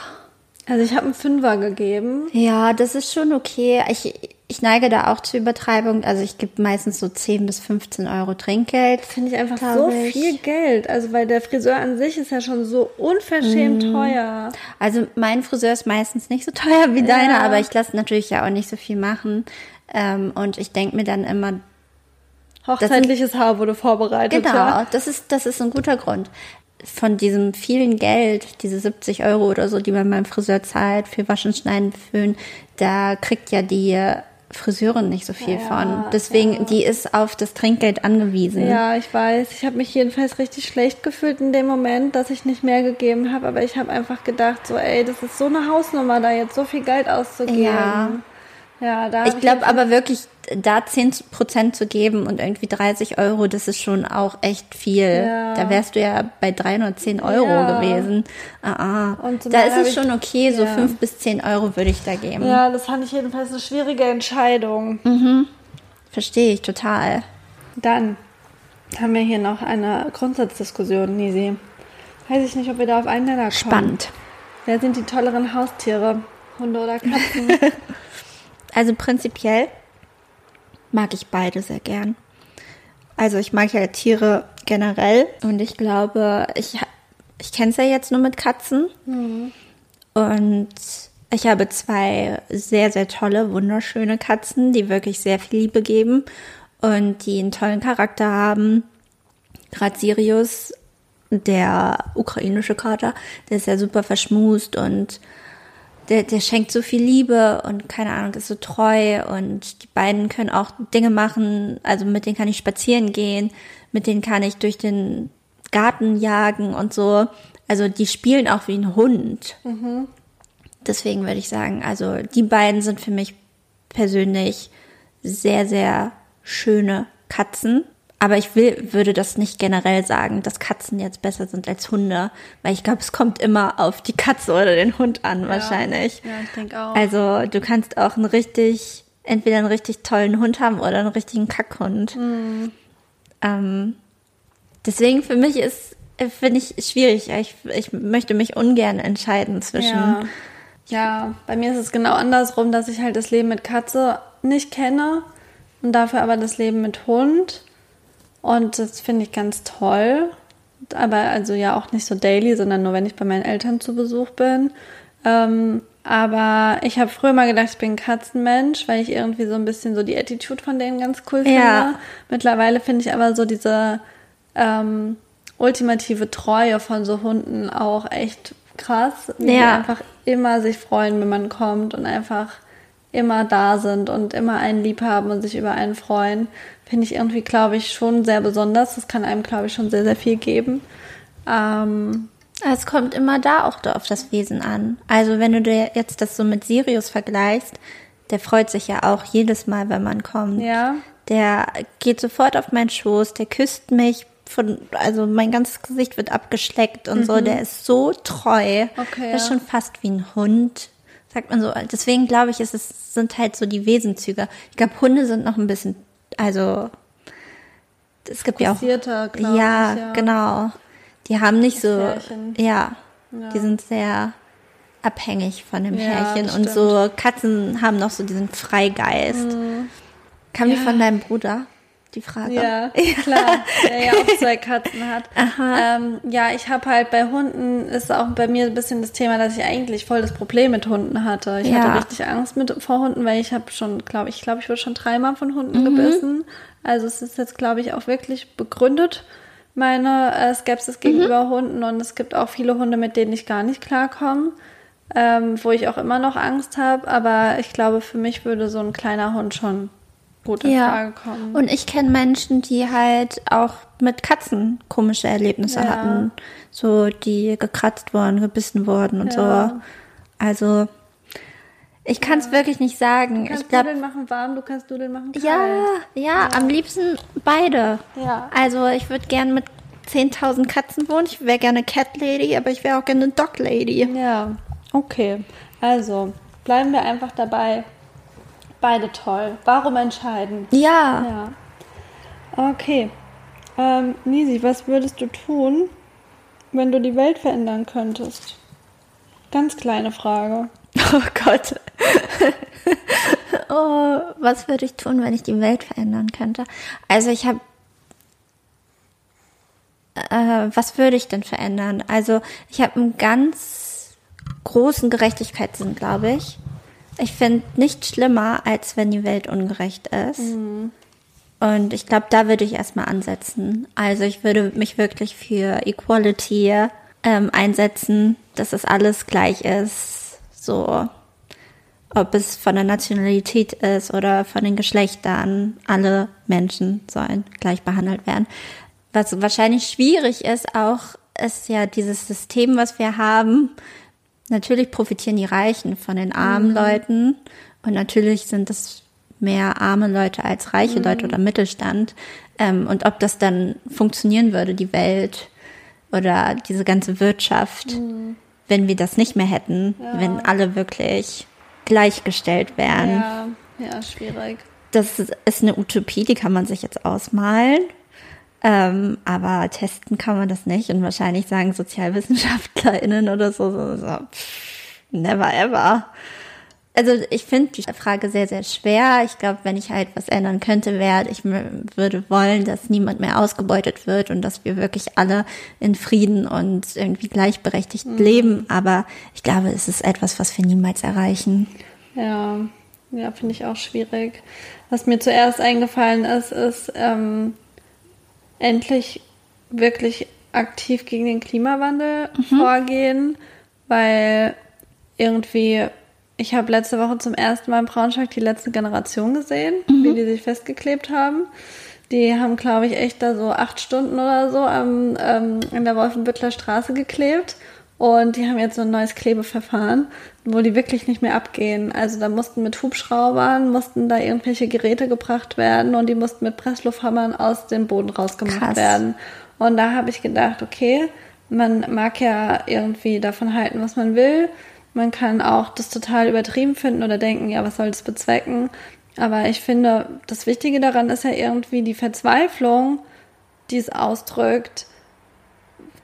Also ich habe einen Fünfer gegeben. ja, das ist schon okay. Ich, ich neige da auch zur Übertreibung. Also ich gebe meistens so 10 bis 15 Euro Trinkgeld. Finde ich einfach so ich. viel Geld. Also weil der Friseur an sich ist ja schon so unverschämt Mhm. teuer. Also mein Friseur ist meistens nicht so teuer wie deiner, aber ich lasse natürlich ja auch nicht so viel machen. Ähm, und ich denke mir dann immer, Hochzeitliches Haar wurde vorbereitet. Genau, Ja. das ist, das ist ein guter Grund. Von diesem vielen Geld, diese 70 Euro oder so, die man beim Friseur zahlt für Waschen, Schneiden, Föhn, da kriegt ja die Friseurin nicht so viel Ja, von. Deswegen, die ist auf das Trinkgeld angewiesen. Ja, ich weiß. Ich habe mich jedenfalls richtig schlecht gefühlt in dem Moment, dass ich nicht mehr gegeben habe. Aber ich habe einfach gedacht, so, ey, das ist so eine Hausnummer, da jetzt so viel Geld auszugeben. Ja. Ja, da Ich glaube aber wirklich, da 10% zu geben und irgendwie 30 Euro, das ist schon auch echt viel. Ja. Da wärst du ja bei 310 Euro Ja. gewesen. Ah, ah. Da ist es schon okay, so Ja. 5 bis 10 Euro würde ich da geben. Ja, das fand ich jedenfalls eine schwierige Entscheidung. Verstehe ich total. Dann haben wir hier noch eine Grundsatzdiskussion, Nisi. Weiß ich nicht, ob wir da auf einen Nenner kommen. Spannend. Wer sind die tolleren Haustiere? Hunde oder Katzen? Also prinzipiell mag ich beide sehr gern. Also ich mag ja Tiere generell und ich glaube, ich, ich kenne es ja jetzt nur mit Katzen. Und ich habe zwei sehr, sehr tolle, wunderschöne Katzen, die wirklich sehr viel Liebe geben und die einen tollen Charakter haben. Gerade Sirius, der ukrainische Kater, der ist ja super verschmust und der, der schenkt so viel Liebe und keine Ahnung, ist so treu und die beiden können auch Dinge machen, also mit denen kann ich spazieren gehen, mit denen kann ich durch den Gartenjagen und so. Also die spielen auch wie ein Hund. Deswegen würde ich sagen, also die beiden sind für mich persönlich sehr, sehr schöne Katzen. Aber ich will, würde das nicht generell sagen, dass Katzen jetzt besser sind als Hunde, weil ich glaube, es kommt immer auf die Katze oder den Hund an, wahrscheinlich. Ja, ich denke auch. Also du kannst auch einen richtig, entweder einen richtig tollen Hund haben oder einen richtigen Kackhund. Mhm. Ähm, deswegen für mich ist, finde ich schwierig. Ich, ich möchte mich ungern entscheiden zwischen. Ja. ja, bei mir ist es genau andersrum, dass ich halt das Leben mit Katze nicht kenne und dafür aber das Leben mit Hund. Und das finde ich ganz toll. Aber also ja auch nicht so daily, sondern nur wenn ich bei meinen Eltern zu Besuch bin. Ähm, aber ich habe früher mal gedacht, ich bin ein Katzenmensch, weil ich irgendwie so ein bisschen so die Attitude von denen ganz cool finde. Ja. Mittlerweile finde ich aber so diese ähm, ultimative Treue von so Hunden auch echt krass. Wie die Ja. einfach immer sich freuen, wenn man kommt und einfach immer da sind und immer einen lieb haben und sich über einen freuen. Finde ich irgendwie, glaube ich, schon sehr besonders. Das kann einem, glaube ich, schon sehr, sehr viel geben. Ähm, Es kommt immer da auch auf das Wesen an. Also wenn du dir jetzt das so mit Sirius vergleichst, der freut sich ja auch jedes Mal, wenn man kommt. ja. Der geht sofort auf meinen Schoß, der küsst mich von, also mein ganzes Gesicht wird abgeschleckt und so. Der ist so treu. Mhm. Okay, das ist ja. schon fast wie ein Hund, sagt man so. Deswegen glaube ich, es ist, sind halt so die Wesenzüge. Ich glaube, Hunde sind noch ein bisschen, also es gibt ja auch ja, ich, ja. genau. Die haben nicht so, Härchen. ja, Ja. die sind sehr abhängig von dem Ja, Härchen und stimmt. Mhm. so Katzen haben noch so diesen Freigeist. Kam die von deinem Bruder? Die Frage. Ja, klar, der ja auch zwei Katzen hat. Ähm, ja, ich habe halt bei Hunden, ist auch bei mir ein bisschen das Thema, dass ich eigentlich voll das Problem mit Hunden hatte. Ich Ja. hatte richtig Angst mit, vor Hunden, weil ich habe schon, glaube ich, glaube ich wurde schon dreimal von Hunden Mhm. gebissen. Also es ist jetzt, glaube ich, auch wirklich begründet, meine äh, Skepsis Mhm. gegenüber Hunden. Und es gibt auch viele Hunde, mit denen ich gar nicht klarkomme. Ähm, wo ich auch immer noch Angst habe, aber ich glaube, für mich würde so ein kleiner Hund schon gut in Frage kommen. Und ich kenne Menschen, die halt auch mit Katzen komische Erlebnisse Ja. hatten. So, die gekratzt wurden, gebissen wurden und Ja. so. Also, ich kann es wirklich nicht sagen. Du kannst ich glaube, Nudeln machen warm, du kannst Nudeln machen kalt. ja, ja, am liebsten beide. Ja. Also, ich würde gern mit 10.000 Katzen wohnen. Ich wäre gerne Cat Lady, aber ich wäre auch gerne Dog Lady. Ja, okay. Also, bleiben wir einfach dabei. Beide toll. Warum entscheiden? Ja. Ja. Okay. Ähm, Nisi, was würdest du tun, wenn du die Welt verändern könntest? Ganz kleine Frage. Oh Gott. oh, was würde ich tun, wenn ich die Welt verändern könnte? Also ich habe. Äh, was würde ich denn verändern? Also ich habe einen ganz großen Gerechtigkeitssinn, glaube ich. Ich finde nichts schlimmer, als wenn die Welt ungerecht ist. Und ich glaube, da würde ich erstmal ansetzen. Also ich würde mich wirklich für Equality ähm, einsetzen, dass es alles gleich ist. So, ob es von der Nationalität ist oder von den Geschlechtern. Alle Menschen sollen gleich behandelt werden. Was wahrscheinlich schwierig ist auch, ist ja dieses System, was wir haben. Natürlich profitieren die Reichen von den armen Leuten und natürlich sind es mehr arme Leute als reiche Leute oder Mittelstand. Ähm, und ob das dann funktionieren würde, die Welt oder diese ganze Wirtschaft, wenn wir das nicht mehr hätten, wenn alle wirklich gleichgestellt wären. Ja, ja, schwierig. Das ist eine Utopie, die kann man sich jetzt ausmalen. Ähm, aber testen kann man das nicht. Und wahrscheinlich sagen SozialwissenschaftlerInnen oder so, so, so never ever. Also ich finde die Frage sehr, sehr schwer. Ich glaube, wenn ich halt was ändern könnte, wäre, ich würde wollen, dass niemand mehr ausgebeutet wird und dass wir wirklich alle in Frieden und irgendwie gleichberechtigt leben. Aber ich glaube, es ist etwas, was wir niemals erreichen. Ja, ja, finde ich auch schwierig. Was mir zuerst eingefallen ist, ist ähm, endlich wirklich aktiv gegen den Klimawandel vorgehen, weil irgendwie, ich habe letzte Woche zum ersten Mal in Braunschweig die letzte Generation gesehen, wie die sich festgeklebt haben. Die haben, glaube ich, echt da so acht Stunden oder so am, ähm, in der Wolfenbüttler Straße geklebt. Und die haben jetzt so ein neues Klebeverfahren, wo die wirklich nicht mehr abgehen. Also da mussten mit Hubschraubern, mussten da irgendwelche Geräte gebracht werden und die mussten mit Presslufthammern aus dem Boden rausgemacht Krass. werden. Und da habe ich gedacht, okay, man mag ja irgendwie davon halten, was man will. Man kann auch das total übertrieben finden oder denken, ja, was soll das bezwecken? Aber ich finde, das Wichtige daran ist ja irgendwie die Verzweiflung, die es ausdrückt,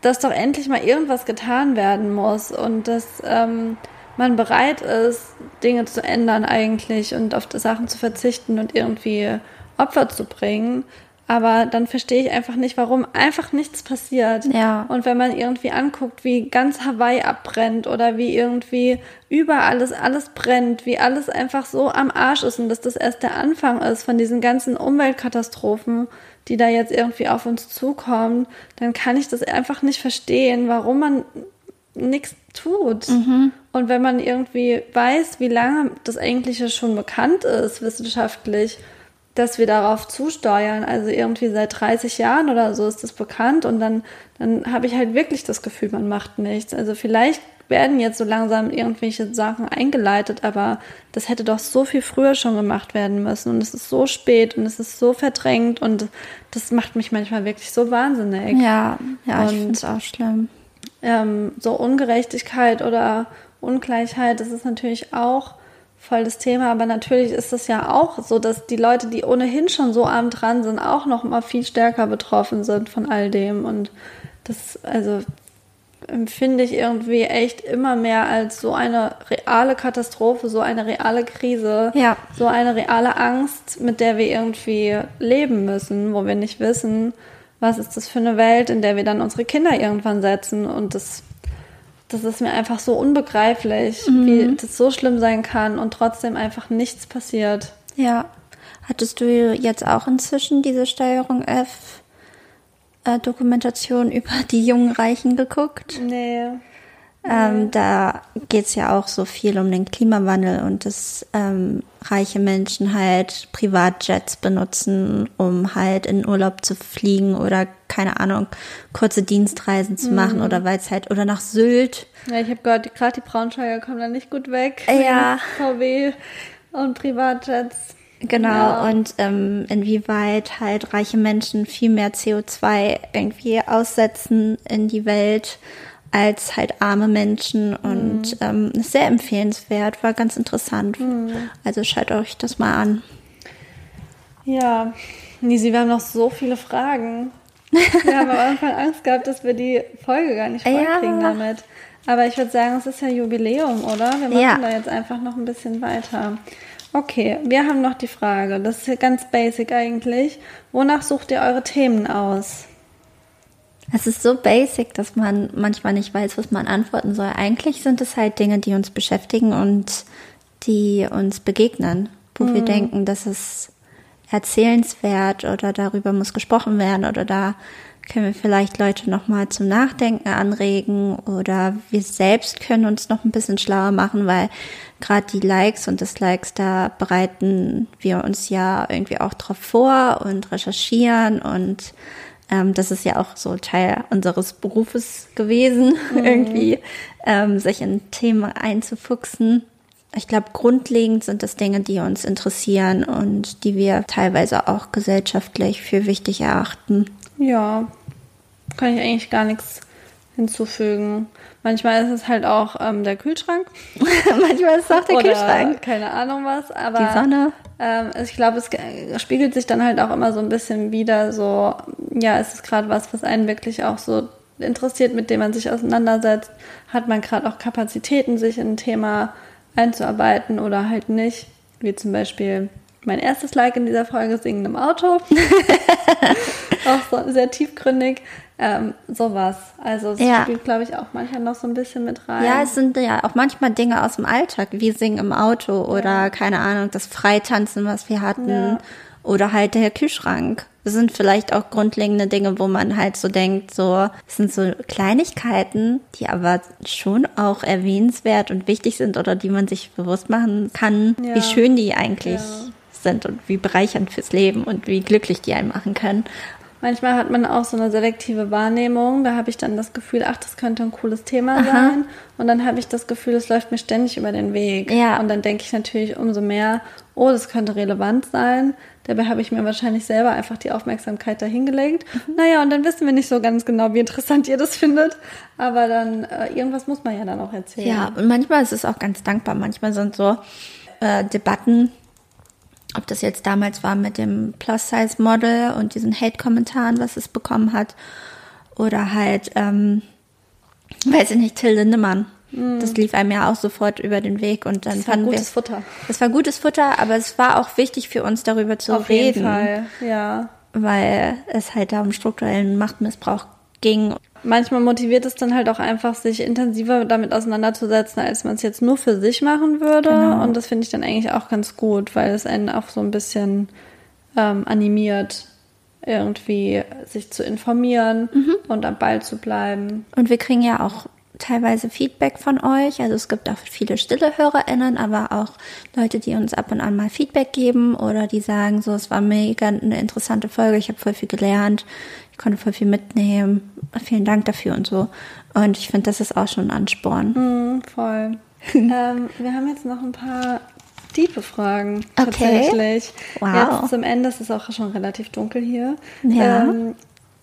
dass doch endlich mal irgendwas getan werden muss und dass ähm, man bereit ist, Dinge zu ändern eigentlich und auf Sachen zu verzichten und irgendwie Opfer zu bringen. Aber dann verstehe ich einfach nicht, warum einfach nichts passiert. Ja. Und wenn man irgendwie anguckt, wie ganz Hawaii abbrennt oder wie irgendwie überall alles, alles brennt, wie alles einfach so am Arsch ist und dass das erst der Anfang ist von diesen ganzen Umweltkatastrophen, die da jetzt irgendwie auf uns zukommen, dann kann ich das einfach nicht verstehen, warum man nichts tut. Und wenn man irgendwie weiß, wie lange das eigentlich schon bekannt ist, wissenschaftlich, dass wir darauf zusteuern, also irgendwie seit 30 Jahren oder so ist das bekannt und dann, dann habe ich halt wirklich das Gefühl, man macht nichts. Also vielleicht werden jetzt so langsam irgendwelche Sachen eingeleitet, aber das hätte doch so viel früher schon gemacht werden müssen und es ist so spät und es ist so verdrängt und das macht mich manchmal wirklich so wahnsinnig Ja, ja, ich Und- finde es auch schlimm. ähm, so Ungerechtigkeit oder Ungleichheit, das ist natürlich auch voll das Thema, aber natürlich ist es ja auch so, dass die Leute, die ohnehin schon so arm dran sind, auch noch mal viel stärker betroffen sind von all dem. Und das, also empfinde ich irgendwie echt immer mehr als so eine reale Katastrophe, so eine reale Krise, Ja. so eine reale Angst, mit der wir irgendwie leben müssen, wo wir nicht wissen, was ist das für eine Welt, in der wir dann unsere Kinder irgendwann setzen. Und das das ist mir einfach so unbegreiflich, wie das so schlimm sein kann und trotzdem einfach nichts passiert. Ja. Hattest du jetzt auch inzwischen diese Steuerung F äh, Dokumentation über die jungen Reichen geguckt? Nee. Ähm, da geht's ja auch so viel um den Klimawandel und dass ähm, reiche Menschen halt Privatjets benutzen, um halt in Urlaub zu fliegen oder keine Ahnung, kurze Dienstreisen zu machen oder weil es halt, oder nach Sylt. Ja, ich habe gehört, gerade die Braunschweiger kommen da nicht gut weg. Ja. VW und Privatjets. Genau, Ja. und ähm, inwieweit halt reiche Menschen viel mehr CO2 irgendwie aussetzen in die Welt als halt arme Menschen und ähm, ist sehr empfehlenswert, war ganz interessant. Also schaut euch das mal an. Ja, Nisi, wir haben noch so viele Fragen. Wir haben am Anfang Angst gehabt, dass wir die Folge gar nicht Ja. vollkriegen damit. Aber ich würde sagen, es ist ja Jubiläum, oder? Wir machen Ja. da jetzt einfach noch ein bisschen weiter. Okay, wir haben noch die Frage, das ist ja ganz basic eigentlich. Wonach sucht ihr eure Themen aus? Es ist so basic, dass man manchmal nicht weiß, was man antworten soll. Eigentlich sind es halt Dinge, die uns beschäftigen und die uns begegnen, wo wir denken, dass es erzählenswert oder darüber muss gesprochen werden oder da können wir vielleicht Leute nochmal zum Nachdenken anregen oder wir selbst können uns noch ein bisschen schlauer machen, weil gerade die Likes und Dislikes, da bereiten wir uns ja irgendwie auch drauf vor und recherchieren und ähm, das ist ja auch so Teil unseres Berufes gewesen, irgendwie ähm, sich in Themen einzufuchsen. Ich glaube, grundlegend sind das Dinge, die uns interessieren und die wir teilweise auch gesellschaftlich für wichtig erachten. Ja, kann ich eigentlich gar nichts hinzufügen. Manchmal ist es halt auch ähm, der Kühlschrank. Manchmal ist es auch der oder Kühlschrank. keine Ahnung was, aber Die Sonne. Ähm, ich glaube, es ge- spiegelt sich dann halt auch immer so ein bisschen wieder so, ja, ist es gerade was, was einen wirklich auch so interessiert, mit dem man sich auseinandersetzt? Hat man gerade auch Kapazitäten, sich in ein Thema einzuarbeiten oder halt nicht? Wie zum Beispiel mein erstes Like in dieser Folge, Singen im Auto. auch so sehr tiefgründig. Ähm, sowas. Also es Ja. spielt, glaube ich, auch manchmal noch so ein bisschen mit rein. Ja, es sind ja auch manchmal Dinge aus dem Alltag, wie Singen im Auto oder keine Ahnung, das Freitanzen, was wir hatten Ja. oder halt der Kühlschrank. Das sind vielleicht auch grundlegende Dinge, wo man halt so denkt, so, es sind so Kleinigkeiten, die aber schon auch erwähnenswert und wichtig sind oder die man sich bewusst machen kann, Ja. wie schön die eigentlich Ja. sind und wie bereichernd fürs Leben und wie glücklich die einen machen können. Manchmal hat man auch so eine selektive Wahrnehmung. Da habe ich dann das Gefühl, ach, das könnte ein cooles Thema Aha. sein. Und dann habe ich das Gefühl, es läuft mir ständig über den Weg. Ja. Und dann denke ich natürlich umso mehr, oh, das könnte relevant sein. Dabei habe ich mir wahrscheinlich selber einfach die Aufmerksamkeit dahingelegt. Mhm. Naja, und dann wissen wir nicht so ganz genau, wie interessant ihr das findet. Aber dann, äh, irgendwas muss man ja dann auch erzählen. Ja, und manchmal ist es auch ganz dankbar. Manchmal sind so äh, Debatten ob das jetzt damals war mit dem Plus-Size-Model und diesen Hate-Kommentaren, was es bekommen hat, oder halt, ähm, weiß ich nicht, Till Lindemann. Mm. Das lief einem ja auch sofort über den Weg und dann das war gutes wir, Futter. Das war gutes Futter, aber es war auch wichtig für uns darüber zu Auf reden. Auf jeden Fall, ja. Weil es halt da um strukturellen Machtmissbrauch ging manchmal motiviert es dann halt auch einfach, sich intensiver damit auseinanderzusetzen, als man es jetzt nur für sich machen würde. Genau. Und das finde ich dann eigentlich auch ganz gut, weil es einen auch so ein bisschen ähm, animiert, irgendwie sich zu informieren mhm. und am Ball zu bleiben. Und wir kriegen ja auch teilweise Feedback von euch. Also es gibt auch viele stille HörerInnen, aber auch Leute, die uns ab und an mal Feedback geben oder die sagen, so, es war mega eine interessante Folge, ich habe voll viel gelernt, konnte voll viel mitnehmen. Vielen Dank dafür und so. Und ich finde, das ist auch schon ein Ansporn. Mm, voll. ähm, wir haben jetzt noch ein paar tiefe Fragen tatsächlich. Okay. Wow. Jetzt zum Ende, es ist auch schon relativ dunkel hier. Ja. Ähm,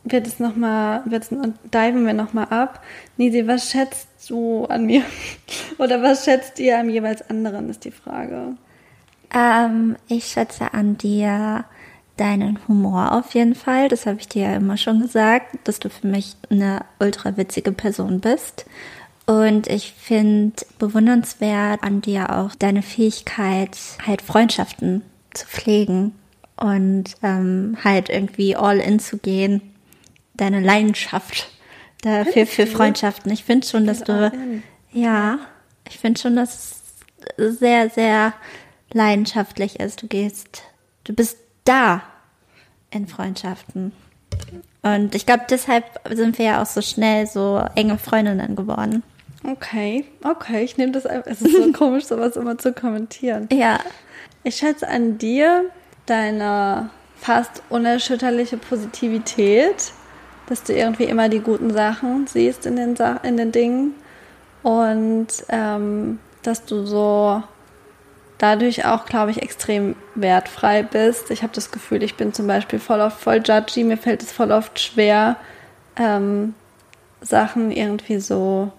wird es noch mal, wird diven wir noch mal ab. Nisi, was schätzt du an mir? Oder was schätzt ihr am jeweils anderen, ist die Frage. Ähm, ich schätze an dir deinen Humor auf jeden Fall. Das habe ich dir ja immer schon gesagt, dass du für mich eine ultra witzige Person bist. Und ich finde bewundernswert an dir auch deine Fähigkeit, halt Freundschaften zu pflegen und ähm, halt irgendwie all in zu gehen. Deine Leidenschaft dafür für Freundschaften. Ich finde schon, dass du, ja, ich finde schon, dass es sehr, sehr leidenschaftlich ist. Du gehst, du bist da in Freundschaften. Und ich glaube, deshalb sind wir ja auch so schnell so enge Freundinnen geworden. Okay, okay, ich nehme das einfach. Es ist so komisch, sowas immer zu kommentieren. Ja. Ich schätze an dir deine fast unerschütterliche Positivität, dass du irgendwie immer die guten Sachen siehst in den, Sa in den Dingen und ähm, dass du so dadurch auch, glaube ich, extrem wertfrei bist. Ich habe das Gefühl, ich bin zum Beispiel voll oft voll judgy. Mir fällt es voll oft schwer, ähm, Sachen irgendwie so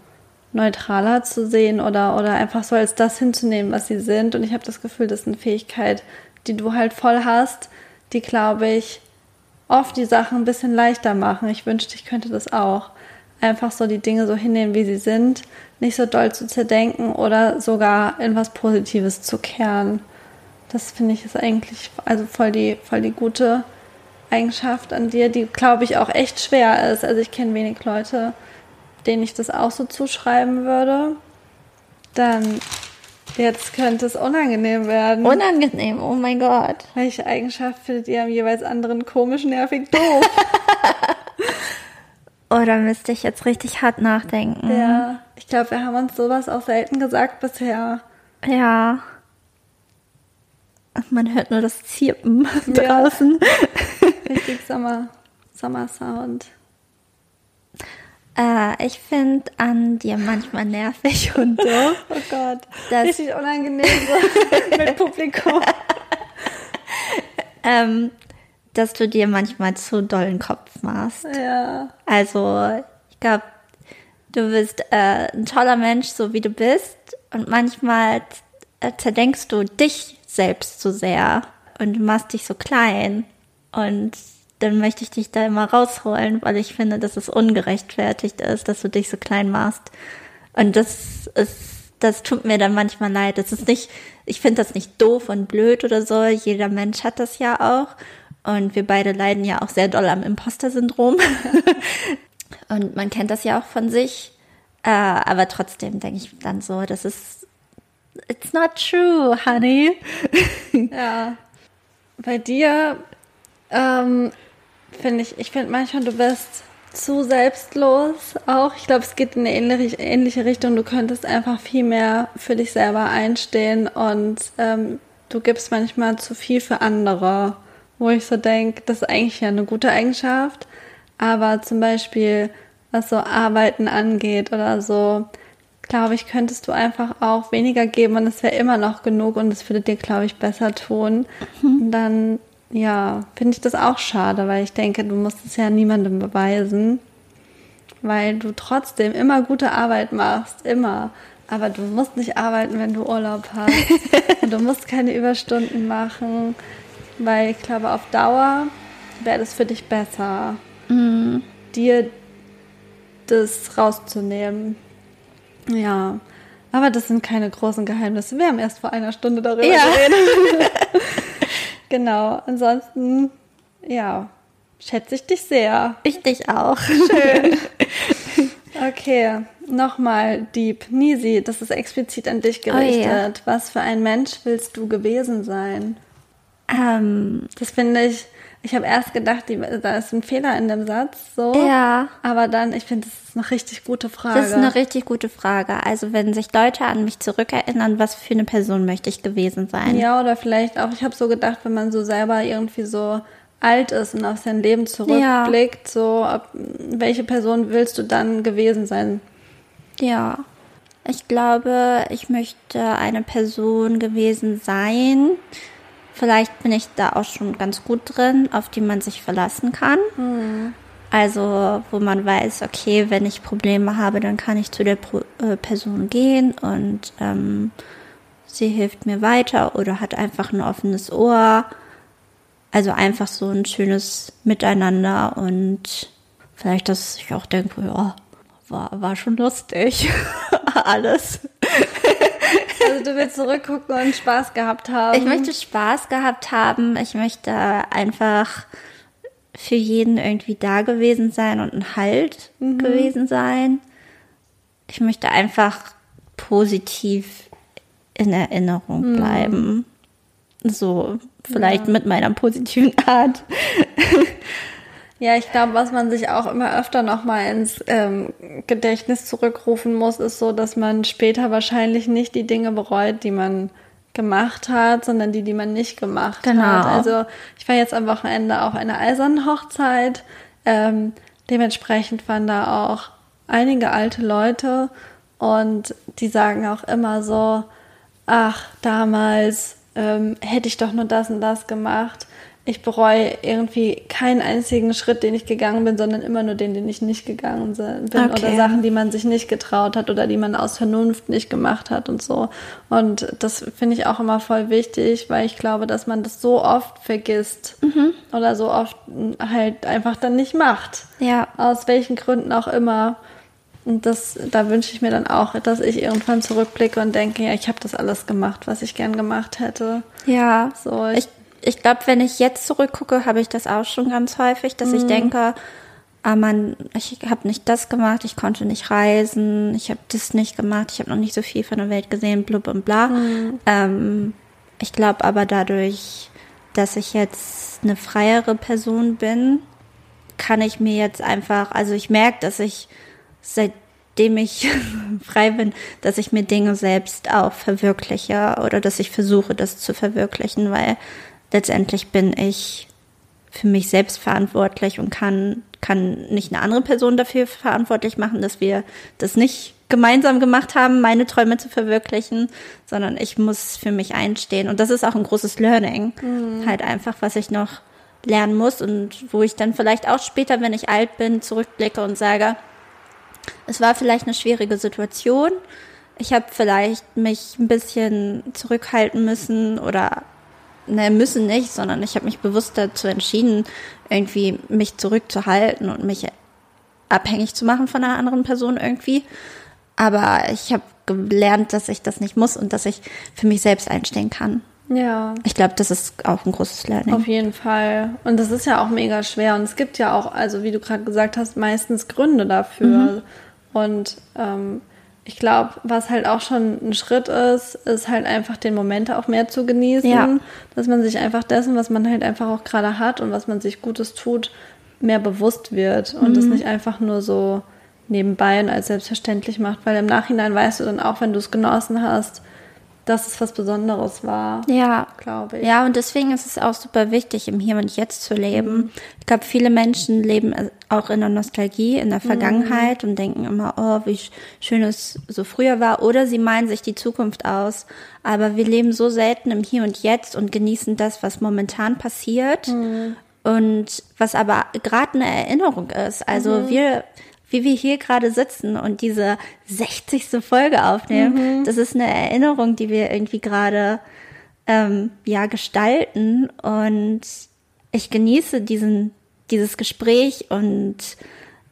neutraler zu sehen oder, oder einfach so als das hinzunehmen, was sie sind. Und ich habe das Gefühl, das ist eine Fähigkeit, die du halt voll hast, die, glaube ich, oft die Sachen ein bisschen leichter machen. Ich wünschte, ich könnte das auch. Einfach so die Dinge so hinnehmen, wie sie sind nicht so doll zu zerdenken oder sogar in was Positives zu kehren. Das finde ich ist eigentlich also voll die, voll die gute Eigenschaft an dir, die glaube ich auch echt schwer ist. Also ich kenne wenig Leute, denen ich das auch so zuschreiben würde. Dann jetzt könnte es unangenehm werden. Unangenehm, oh mein Gott. Welche Eigenschaft findet ihr am jeweils anderen komisch, nervig, doof? Oder müsste ich jetzt richtig hart nachdenken? Ja, ich glaube, wir haben uns sowas auch selten gesagt bisher. Ja. Man hört nur das Zirpen ja. draußen. Richtig Sommer, Sommer-Sound. Äh, ich finde an dir manchmal nervig und so. oh Gott. Das Richtig unangenehm so mit Publikum. ähm, dass du dir manchmal zu dollen Kopf machst. Ja. Also, ich glaube, du bist äh, ein toller Mensch, so wie du bist. Und manchmal äh, zerdenkst du dich selbst zu sehr und machst dich so klein. Und dann möchte ich dich da immer rausholen, weil ich finde, dass es ungerechtfertigt ist, dass du dich so klein machst. Und das ist, das tut mir dann manchmal leid. Das ist nicht, ich finde das nicht doof und blöd oder so. Jeder Mensch hat das ja auch. Und wir beide leiden ja auch sehr doll am Imposter-Syndrom. und man kennt das ja auch von sich. Äh, aber trotzdem denke ich dann so, das ist, it's not true, honey. ja. Bei dir ähm, finde ich, ich finde manchmal, du bist zu selbstlos auch. Ich glaube, es geht in eine ähnliche, ähnliche Richtung. Du könntest einfach viel mehr für dich selber einstehen und ähm, du gibst manchmal zu viel für andere, wo ich so denke, das ist eigentlich ja eine gute Eigenschaft, aber zum Beispiel was so Arbeiten angeht oder so, glaube ich, könntest du einfach auch weniger geben und es wäre immer noch genug und es würde dir, glaube ich, besser tun. Mhm. Dann, ja, finde ich das auch schade, weil ich denke, du musst es ja niemandem beweisen, weil du trotzdem immer gute Arbeit machst, immer. Aber du musst nicht arbeiten, wenn du Urlaub hast. und du musst keine Überstunden machen, weil ich glaube, auf Dauer wäre das für dich besser, mhm. dir das rauszunehmen. Ja, aber das sind keine großen Geheimnisse. Wir haben erst vor einer Stunde darüber ja. geredet. genau, ansonsten, ja, schätze ich dich sehr. Ich dich auch. Schön. Okay, nochmal Dieb. Nisi, das ist explizit an dich gerichtet. Oh, ja. Was für ein Mensch willst du gewesen sein? Ähm, das finde ich ich habe erst gedacht, die, da ist ein Fehler in dem Satz, so. Ja. Aber dann, ich finde, das ist eine richtig gute Frage. Das ist eine richtig gute Frage. Also, wenn sich Leute an mich zurückerinnern, was für eine Person möchte ich gewesen sein? Ja, oder vielleicht auch, ich habe so gedacht, wenn man so selber irgendwie so alt ist und auf sein Leben zurückblickt, ja. so, ob, welche Person willst du dann gewesen sein? Ja. Ich glaube, ich möchte eine Person gewesen sein, Vielleicht bin ich da auch schon ganz gut drin, auf die man sich verlassen kann. Mhm. Also, wo man weiß, okay, wenn ich Probleme habe, dann kann ich zu der Pro äh, Person gehen und ähm, sie hilft mir weiter oder hat einfach ein offenes Ohr. Also einfach so ein schönes Miteinander und vielleicht, dass ich auch denke, ja, war, war schon lustig. Alles. Also du willst zurückgucken und Spaß gehabt haben. Ich möchte Spaß gehabt haben. Ich möchte einfach für jeden irgendwie da gewesen sein und ein Halt mhm. gewesen sein. Ich möchte einfach positiv in Erinnerung mhm. bleiben. So, vielleicht ja. mit meiner positiven Art. Ja, ich glaube, was man sich auch immer öfter nochmal ins ähm, Gedächtnis zurückrufen muss, ist so, dass man später wahrscheinlich nicht die Dinge bereut, die man gemacht hat, sondern die, die man nicht gemacht genau. hat. Also ich war jetzt am Wochenende auf einer eisernen Hochzeit. Ähm, dementsprechend waren da auch einige alte Leute und die sagen auch immer so, ach, damals ähm, hätte ich doch nur das und das gemacht ich bereue irgendwie keinen einzigen Schritt, den ich gegangen bin, sondern immer nur den, den ich nicht gegangen bin. Okay. Oder Sachen, die man sich nicht getraut hat oder die man aus Vernunft nicht gemacht hat und so. Und das finde ich auch immer voll wichtig, weil ich glaube, dass man das so oft vergisst mhm. oder so oft halt einfach dann nicht macht. Ja. Aus welchen Gründen auch immer. Und das, da wünsche ich mir dann auch, dass ich irgendwann zurückblicke und denke, ja, ich habe das alles gemacht, was ich gern gemacht hätte. Ja. So, ich, ich ich glaube, wenn ich jetzt zurückgucke, habe ich das auch schon ganz häufig, dass mhm. ich denke, ah man, ich habe nicht das gemacht, ich konnte nicht reisen, ich habe das nicht gemacht, ich habe noch nicht so viel von der Welt gesehen, blub und bla. Mhm. Ähm, ich glaube aber dadurch, dass ich jetzt eine freiere Person bin, kann ich mir jetzt einfach, also ich merke, dass ich seitdem ich frei bin, dass ich mir Dinge selbst auch verwirkliche oder dass ich versuche, das zu verwirklichen, weil letztendlich bin ich für mich selbst verantwortlich und kann, kann nicht eine andere Person dafür verantwortlich machen, dass wir das nicht gemeinsam gemacht haben, meine Träume zu verwirklichen, sondern ich muss für mich einstehen. Und das ist auch ein großes Learning. Mhm. Halt einfach, was ich noch lernen muss und wo ich dann vielleicht auch später, wenn ich alt bin, zurückblicke und sage, es war vielleicht eine schwierige Situation. Ich habe vielleicht mich ein bisschen zurückhalten müssen oder ne, müssen nicht, sondern ich habe mich bewusst dazu entschieden, irgendwie mich zurückzuhalten und mich abhängig zu machen von einer anderen Person irgendwie. Aber ich habe gelernt, dass ich das nicht muss und dass ich für mich selbst einstehen kann. Ja. Ich glaube, das ist auch ein großes Learning. Auf jeden Fall. Und das ist ja auch mega schwer. Und es gibt ja auch, also wie du gerade gesagt hast, meistens Gründe dafür. Mhm. Und ähm, ich glaube, was halt auch schon ein Schritt ist, ist halt einfach den Moment auch mehr zu genießen. Ja. Dass man sich einfach dessen, was man halt einfach auch gerade hat und was man sich Gutes tut, mehr bewusst wird und mhm. das nicht einfach nur so nebenbei und als selbstverständlich macht, weil im Nachhinein weißt du dann auch, wenn du es genossen hast, dass es was Besonderes war. Ja, glaube ich. Ja, und deswegen ist es auch super wichtig, im Hier und Jetzt zu leben. Mhm. Ich glaube, viele Menschen leben auch in der Nostalgie, in der mhm. Vergangenheit mhm. und denken immer, oh, wie schön es so früher war. Oder sie malen sich die Zukunft aus. Aber wir leben so selten im Hier und Jetzt und genießen das, was momentan passiert. Mhm. Und was aber gerade eine Erinnerung ist. Also mhm. wir wie wir hier gerade sitzen und diese 60. Folge aufnehmen, mhm. das ist eine Erinnerung, die wir irgendwie gerade ähm, ja gestalten und ich genieße diesen dieses Gespräch und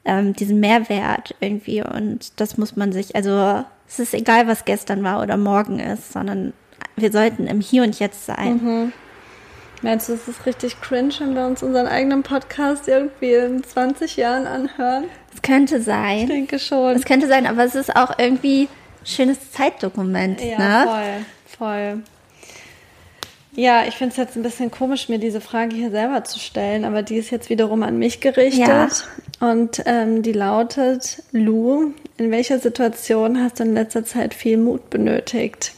ähm, diesen Mehrwert irgendwie und das muss man sich also es ist egal was gestern war oder morgen ist sondern wir sollten im Hier und Jetzt sein mhm. Meinst du, es ist richtig cringe, wenn wir uns unseren eigenen Podcast irgendwie in 20 Jahren anhören? Es könnte sein. Ich denke schon. Es könnte sein, aber es ist auch irgendwie ein schönes Zeitdokument. Ja, ne? voll, voll. Ja, ich finde es jetzt ein bisschen komisch, mir diese Frage hier selber zu stellen, aber die ist jetzt wiederum an mich gerichtet. Ja. Und ähm, die lautet, Lou, in welcher Situation hast du in letzter Zeit viel Mut benötigt?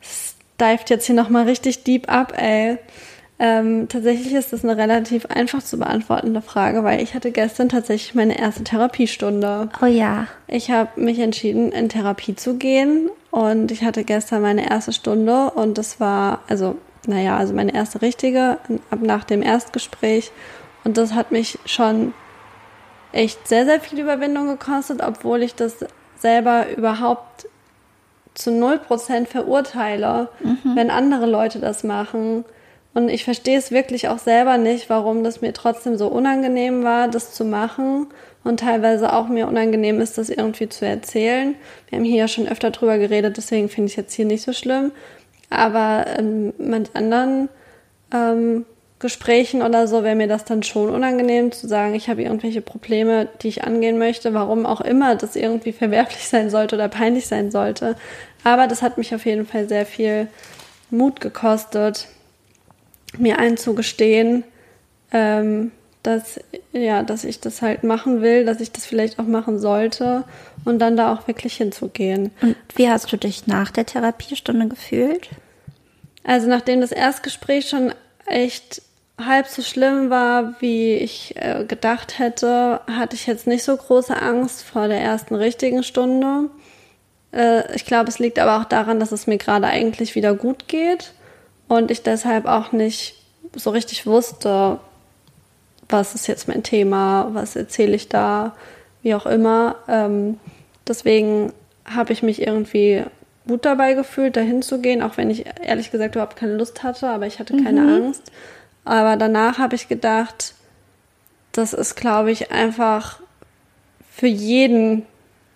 Es dived jetzt hier nochmal richtig deep ab, ey. Ähm, tatsächlich ist das eine relativ einfach zu beantwortende Frage, weil ich hatte gestern tatsächlich meine erste Therapiestunde. Oh ja. Ich habe mich entschieden, in Therapie zu gehen und ich hatte gestern meine erste Stunde und das war, also, naja, also meine erste richtige, ab nach dem Erstgespräch und das hat mich schon echt sehr, sehr viel Überwindung gekostet, obwohl ich das selber überhaupt zu null Prozent verurteile, mhm. wenn andere Leute das machen. Und ich verstehe es wirklich auch selber nicht, warum das mir trotzdem so unangenehm war, das zu machen und teilweise auch mir unangenehm ist, das irgendwie zu erzählen. Wir haben hier ja schon öfter drüber geredet, deswegen finde ich es jetzt hier nicht so schlimm. Aber ähm, mit anderen ähm, Gesprächen oder so wäre mir das dann schon unangenehm zu sagen, ich habe irgendwelche Probleme, die ich angehen möchte, warum auch immer das irgendwie verwerflich sein sollte oder peinlich sein sollte. Aber das hat mich auf jeden Fall sehr viel Mut gekostet, mir einzugestehen, ähm, dass, ja, dass ich das halt machen will, dass ich das vielleicht auch machen sollte und dann da auch wirklich hinzugehen. Und wie hast du dich nach der Therapiestunde gefühlt? Also nachdem das Erstgespräch schon echt halb so schlimm war, wie ich äh, gedacht hätte, hatte ich jetzt nicht so große Angst vor der ersten richtigen Stunde. Äh, ich glaube, es liegt aber auch daran, dass es mir gerade eigentlich wieder gut geht und ich deshalb auch nicht so richtig wusste, was ist jetzt mein Thema, was erzähle ich da, wie auch immer. Ähm, deswegen habe ich mich irgendwie gut dabei gefühlt, dahin zu gehen, auch wenn ich ehrlich gesagt überhaupt keine Lust hatte, aber ich hatte keine mhm. Angst. Aber danach habe ich gedacht, das ist, glaube ich, einfach für jeden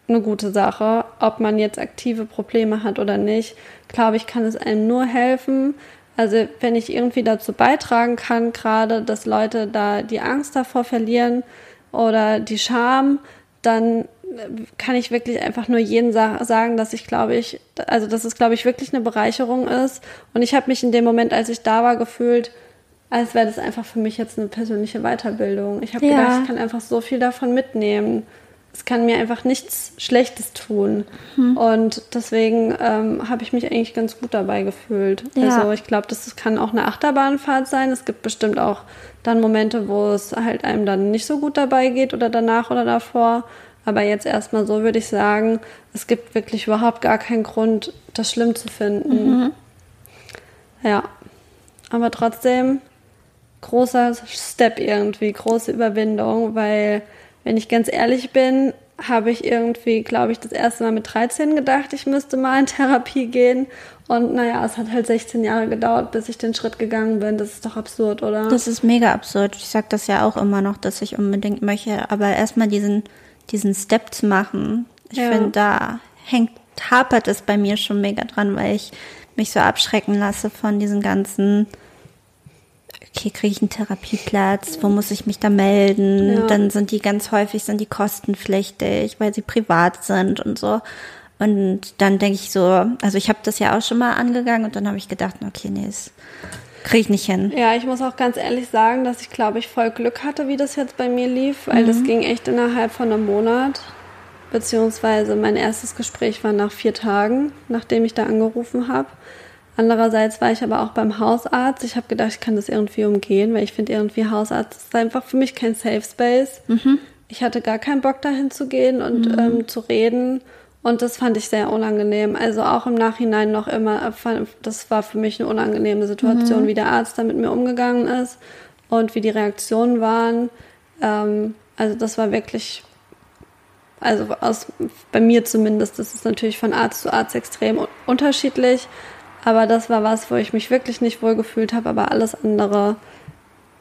eine gute Sache, ob man jetzt aktive Probleme hat oder nicht. Glaube ich, kann es einem nur helfen, also wenn ich irgendwie dazu beitragen kann, gerade, dass Leute da die Angst davor verlieren oder die Scham, dann kann ich wirklich einfach nur jeden sagen, dass ich glaube ich, also dass es glaube ich wirklich eine Bereicherung ist. Und ich habe mich in dem Moment, als ich da war, gefühlt, als wäre das einfach für mich jetzt eine persönliche Weiterbildung. Ich habe ja. gedacht, ich kann einfach so viel davon mitnehmen es kann mir einfach nichts Schlechtes tun. Hm. Und deswegen ähm, habe ich mich eigentlich ganz gut dabei gefühlt. Ja. Also ich glaube, das kann auch eine Achterbahnfahrt sein. Es gibt bestimmt auch dann Momente, wo es halt einem dann nicht so gut dabei geht oder danach oder davor. Aber jetzt erstmal so würde ich sagen, es gibt wirklich überhaupt gar keinen Grund, das schlimm zu finden. Mhm. Ja. Aber trotzdem großer Step irgendwie, große Überwindung, weil wenn ich ganz ehrlich bin, habe ich irgendwie, glaube ich, das erste Mal mit 13 gedacht, ich müsste mal in Therapie gehen. Und naja, es hat halt 16 Jahre gedauert, bis ich den Schritt gegangen bin. Das ist doch absurd, oder? Das ist mega absurd. Ich sage das ja auch immer noch, dass ich unbedingt möchte. Aber erstmal diesen, diesen Step zu machen, ich ja. finde, da hängt, hapert es bei mir schon mega dran, weil ich mich so abschrecken lasse von diesen ganzen okay, kriege ich einen Therapieplatz, wo muss ich mich da melden? Ja. Dann sind die ganz häufig sind die kostenpflichtig, weil sie privat sind und so. Und dann denke ich so, also ich habe das ja auch schon mal angegangen und dann habe ich gedacht, okay, nee, das kriege ich nicht hin. Ja, ich muss auch ganz ehrlich sagen, dass ich glaube ich voll Glück hatte, wie das jetzt bei mir lief, weil mhm. das ging echt innerhalb von einem Monat beziehungsweise mein erstes Gespräch war nach vier Tagen, nachdem ich da angerufen habe. Andererseits war ich aber auch beim Hausarzt. Ich habe gedacht, ich kann das irgendwie umgehen, weil ich finde irgendwie Hausarzt ist einfach für mich kein Safe Space. Mhm. Ich hatte gar keinen Bock dahin zu gehen und ähm, zu reden. Und das fand ich sehr unangenehm. Also auch im Nachhinein noch immer, fand- das war für mich eine unangenehme Situation, wie der Arzt da mit mir umgegangen ist und wie die Reaktionen waren. Ähm, also das war wirklich, also aus, bei mir zumindest, das ist natürlich von Arzt zu Arzt extrem un- unterschiedlich. Aber das war was, wo ich mich wirklich nicht wohl gefühlt habe, aber alles andere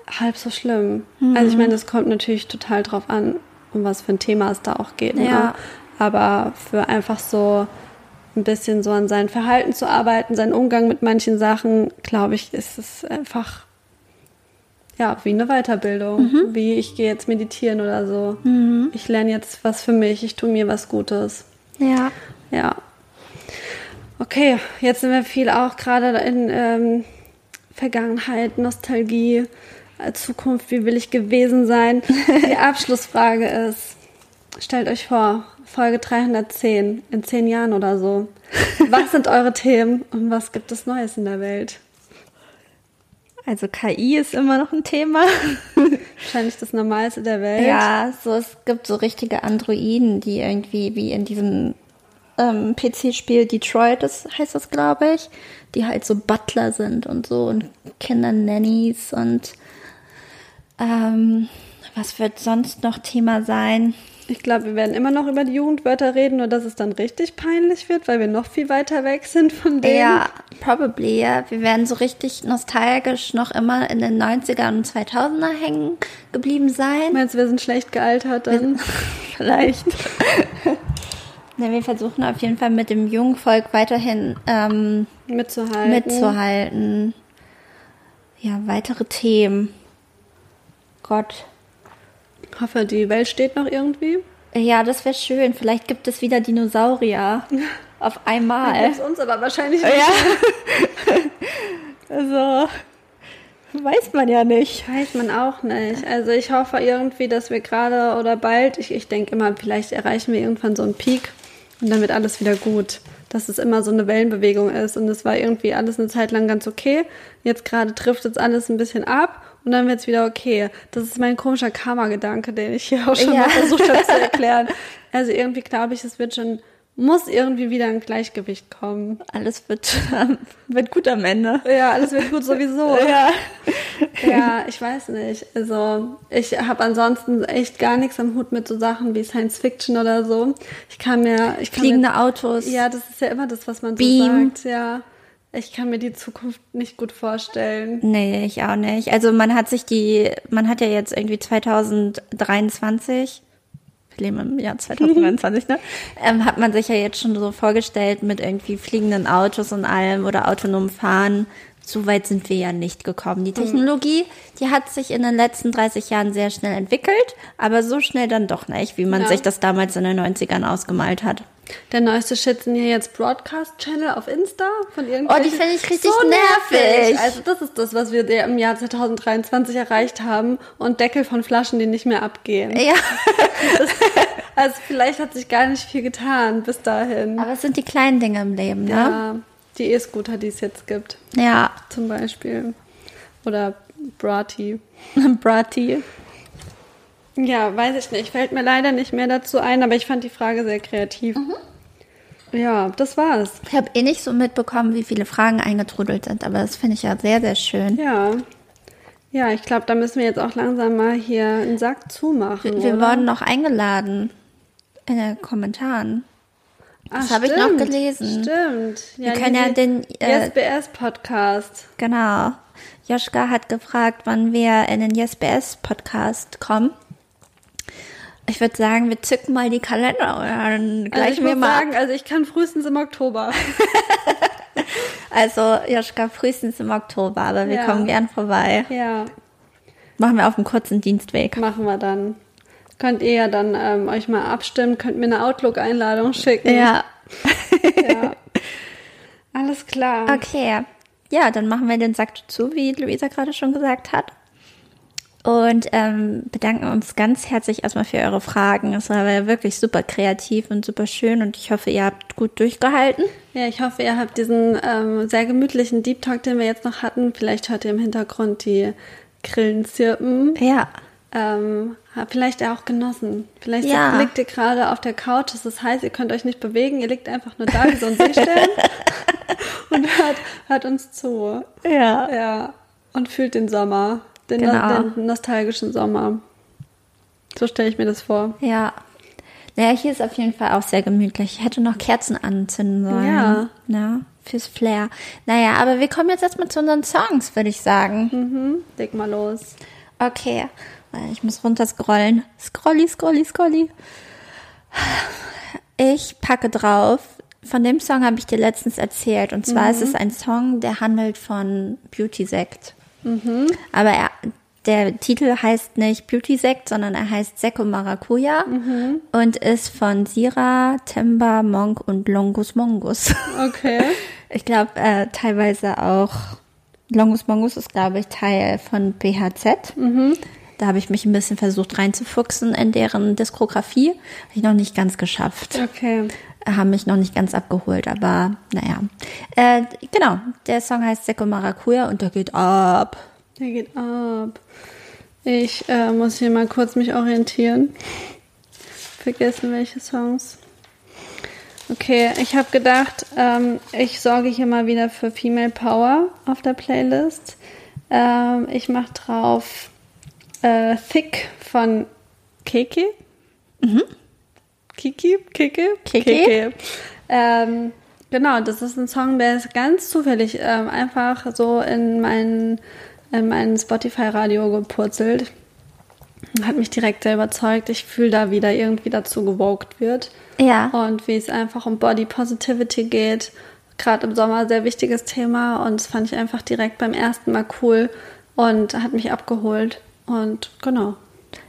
halb so schlimm. Also ich meine, das kommt natürlich total drauf an, um was für ein Thema es da auch geht. Ne? Ja. Aber für einfach so ein bisschen so an seinem Verhalten zu arbeiten, seinen Umgang mit manchen Sachen, glaube ich, ist es einfach ja wie eine Weiterbildung. Wie ich gehe jetzt meditieren oder so. Ich lerne jetzt was für mich, ich tue mir was Gutes. Ja. Ja. Okay, jetzt sind wir viel auch gerade in ähm, Vergangenheit, Nostalgie, äh, Zukunft, wie will ich gewesen sein. Die Abschlussfrage ist, stellt euch vor, Folge 310, in zehn Jahren oder so. Was sind eure Themen und was gibt es Neues in der Welt? Also KI ist immer noch ein Thema. Wahrscheinlich das Normalste der Welt. Ja, so es gibt so richtige Androiden, die irgendwie wie in diesem ähm, PC-Spiel Detroit, das heißt das, glaube ich, die halt so Butler sind und so und Kindernannies und ähm, was wird sonst noch Thema sein? Ich glaube, wir werden immer noch über die Jugendwörter reden, nur dass es dann richtig peinlich wird, weil wir noch viel weiter weg sind von denen. Ja, probably, ja. Wir werden so richtig nostalgisch noch immer in den 90er und 2000er hängen geblieben sein. Meinst du, wir sind schlecht gealtert dann? Vielleicht. Ne, wir versuchen auf jeden Fall mit dem jungen Volk weiterhin ähm, mitzuhalten. mitzuhalten. Ja, weitere Themen. Gott. Ich hoffe, die Welt steht noch irgendwie. Ja, das wäre schön. Vielleicht gibt es wieder Dinosaurier. Auf einmal. Gibt's uns aber wahrscheinlich nicht. Ja. also, weiß man ja nicht. Weiß man auch nicht. Also ich hoffe irgendwie, dass wir gerade oder bald, ich, ich denke immer, vielleicht erreichen wir irgendwann so einen Peak und dann wird alles wieder gut. Dass es immer so eine Wellenbewegung ist und es war irgendwie alles eine Zeit lang ganz okay. Jetzt gerade trifft es alles ein bisschen ab und dann wird es wieder okay. Das ist mein komischer Karma-Gedanke, den ich hier auch schon Ja. mal versucht habe zu erklären. Also irgendwie glaube ich, es wird schon, muss irgendwie wieder ein Gleichgewicht kommen. Alles wird, wird gut am Ende. Ja, alles wird gut sowieso. Ja. Ja, ich weiß nicht. Also ich habe ansonsten echt gar nichts am Hut mit so Sachen wie Science Fiction oder so. Ich kann mir, ich kann Fliegende mir, Autos. Ja, das ist ja immer das, was man so Beam. sagt. Ja, ich kann mir die Zukunft nicht gut vorstellen. Nee, ich auch nicht. Also man hat sich die, man hat ja jetzt irgendwie 2023, wir leben im Jahr 2023, ne? Ähm, hat man sich ja jetzt schon so vorgestellt mit irgendwie fliegenden Autos und allem oder autonom fahren. So weit sind wir ja nicht gekommen. Mhm. Die Technologie, die hat sich in den letzten 30 Jahren sehr schnell entwickelt, aber so schnell dann doch nicht, wie man Ja. sich das damals in den 90ern ausgemalt hat. Der neueste Shit sind hier jetzt Broadcast-Channel auf Insta von irgendwelchen. Oh, die finde ich richtig so nervig. Also das ist das, was wir im Jahr 2023 erreicht haben und Deckel von Flaschen, die nicht mehr abgehen. Ja, Also vielleicht hat sich gar nicht viel getan bis dahin. aber es sind die kleinen Dinge im Leben, ne? Ja, die E-Scooter, die es jetzt gibt, Ja. zum Beispiel. Oder Brati. Brati. Ja, weiß ich nicht. Fällt mir leider nicht mehr dazu ein, aber ich fand die Frage sehr kreativ. Ja, das war's. Ich habe eh nicht so mitbekommen, wie viele Fragen eingetrudelt sind, aber das finde ich ja sehr, sehr schön. Ja. Ja, ich glaube, da müssen wir jetzt auch langsam mal hier einen Sack zumachen. Wir, wir wurden noch eingeladen in den Kommentaren. Das Ah, habe ich noch gelesen. Stimmt. Wir können ja den, äh, SBS-Podcast. Genau. Joschka hat gefragt, wann wir in den YesBS-Podcast kommen. Ich würde sagen, wir zücken mal die Kalender und dann Also gleichen ich wir mal. sagen, also ich kann frühestens im Oktober. Also Joschka frühestens im Oktober, aber wir Ja. kommen gern vorbei. ja, Machen wir auf dem kurzen Dienstweg. machen wir dann. Könnt ihr ja dann ähm, euch mal abstimmen, könnt mir eine Outlook-Einladung schicken. Ja. ja. Alles klar. Okay. Ja, dann machen wir den Sack zu, wie Luisa gerade schon gesagt hat. und ähm, bedanken uns ganz herzlich erstmal für eure Fragen. Es war ja wirklich super kreativ und super schön und ich hoffe, ihr habt gut durchgehalten. Ja, ich hoffe, ihr habt diesen ähm, sehr gemütlichen Deep Talk, den wir jetzt noch hatten. Vielleicht hört ihr im Hintergrund die Grillen zirpen. Ja. Ähm, vielleicht auch genossen. Vielleicht Ja. liegt ihr gerade auf der Couch, es ist heiß, ihr könnt euch nicht bewegen, ihr liegt einfach nur da wie so ein Seestern und hört, hört uns zu. Ja. Ja, und fühlt den Sommer, den, Genau. den nostalgischen Sommer. So stelle ich mir das vor. Ja. Naja, hier ist auf jeden Fall auch sehr gemütlich. Ich hätte noch Kerzen anzünden sollen. Ja. Ja, fürs Flair. Naja, aber wir kommen jetzt erstmal zu unseren Songs, würde ich sagen. Mhm. Leg mal los. Okay. Ich muss runterscrollen. Scrolli, scrolli, scrolli. Ich packe drauf. Von dem Song habe ich dir letztens erzählt. Und zwar ist es ein Song, der handelt von Beauty Sekt. Aber er, der Titel heißt nicht Beauty Sekt, sondern er heißt Sekko Maracuja und ist von Sira, Temba, Monk und Longus Mongus. Okay. Ich glaube, äh, teilweise auch Longus Mongus ist, glaube ich, Teil von BHZ. Da habe ich mich ein bisschen versucht reinzufuchsen in deren Diskografie. Habe ich noch nicht ganz geschafft. Okay. Haben mich noch nicht ganz abgeholt, aber naja. Äh, genau, der Song heißt Sekko Maracuja und der geht ab. Der geht ab. Ich äh, muss hier mal kurz mich orientieren. Vergessen welche Songs. Okay, ich habe gedacht, ähm, ich sorge hier mal wieder für Female Power auf der Playlist. Ähm, ich mache drauf äh, Thick von Keke. Kiki? Keke? Keke. Ähm, genau, das ist ein Song, der ist ganz zufällig ähm, einfach so in mein, in mein Spotify-Radio gepurzelt. Hat mich direkt sehr überzeugt. Ich fühle da wieder irgendwie dazu gewogt wird. Ja. Und wie es einfach um Body Positivity geht. Gerade im Sommer sehr wichtiges Thema. Und das fand ich einfach direkt beim ersten Mal cool und hat mich abgeholt. Und genau.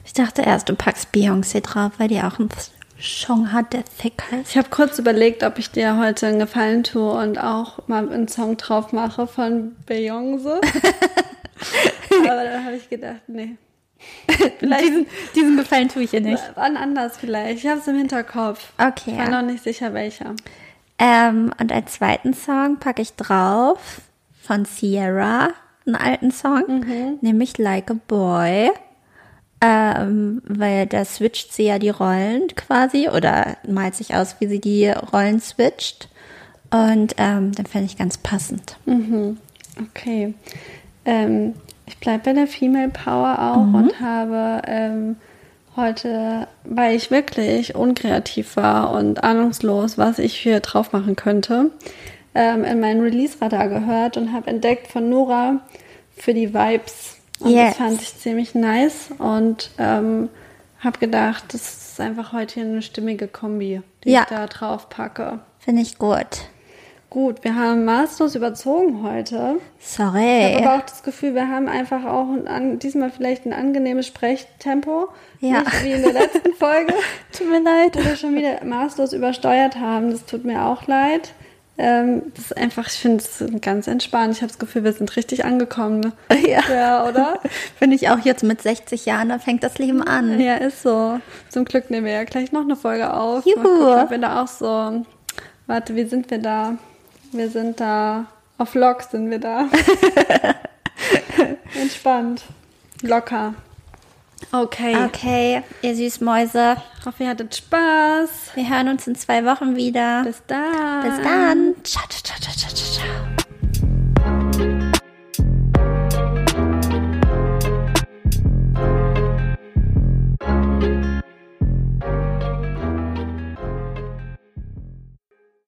Ich dachte erst, du packst Beyoncé drauf, weil die auch einen Song hat, der thick heißt. Ich habe kurz überlegt, ob ich dir heute einen Gefallen tue und auch mal einen Song drauf mache von Beyoncé. Aber dann habe ich gedacht, nee. Vielleicht diesen, diesen Gefallen tue ich ihr nicht. wann anders vielleicht. Ich habe es im Hinterkopf. Okay, Ich war ja. noch nicht sicher, welcher. Ähm, und als zweiten Song packe ich drauf von Sierra, einen alten Song, nämlich Like a Boy. Ähm, weil da switcht sie ja die Rollen quasi oder malt sich aus, wie sie die Rollen switcht. Und ähm, dann fände ich ganz passend. Okay. Ähm, ich bleibe bei der Female Power auch und habe ähm, heute, weil ich wirklich unkreativ war und ahnungslos, was ich hier drauf machen könnte, ähm, in meinen Release-Radar gehört und habe entdeckt von Nora für die Vibes. Und Yes. das fand ich ziemlich nice und ähm, habe gedacht, das ist einfach heute hier eine stimmige Kombi, die Ja. ich da drauf packe. Finde ich gut. Gut, wir haben maßlos überzogen heute. Ich habe Sorry. aber auch das Gefühl, wir haben einfach auch ein, diesmal vielleicht ein angenehmes Sprechtempo. Ja. Nicht wie in der letzten Folge, Tut mir leid. wo wir schon wieder maßlos übersteuert haben. Das tut mir auch leid. Ähm, das ist einfach, ich finde es ganz entspannt. Ich habe das Gefühl, wir sind richtig angekommen. Ja. Ja, oder? Finde ich auch jetzt mit 60 Jahren, da fängt das Leben an. Ja, ist so. Zum Glück nehmen wir ja gleich noch eine Folge auf. Juhu. Mal gucken, ob wir da auch so. Warte, wie sind wir da? Wir sind da. Auf Lock sind wir da. Entspannt. Locker. Okay. Okay, ihr Süßmäuse. Ich hoffe, ihr hattet Spaß. Wir hören uns in zwei Wochen wieder. Bis dann. Bis dann. Ciao, ciao, ciao, ciao, ciao.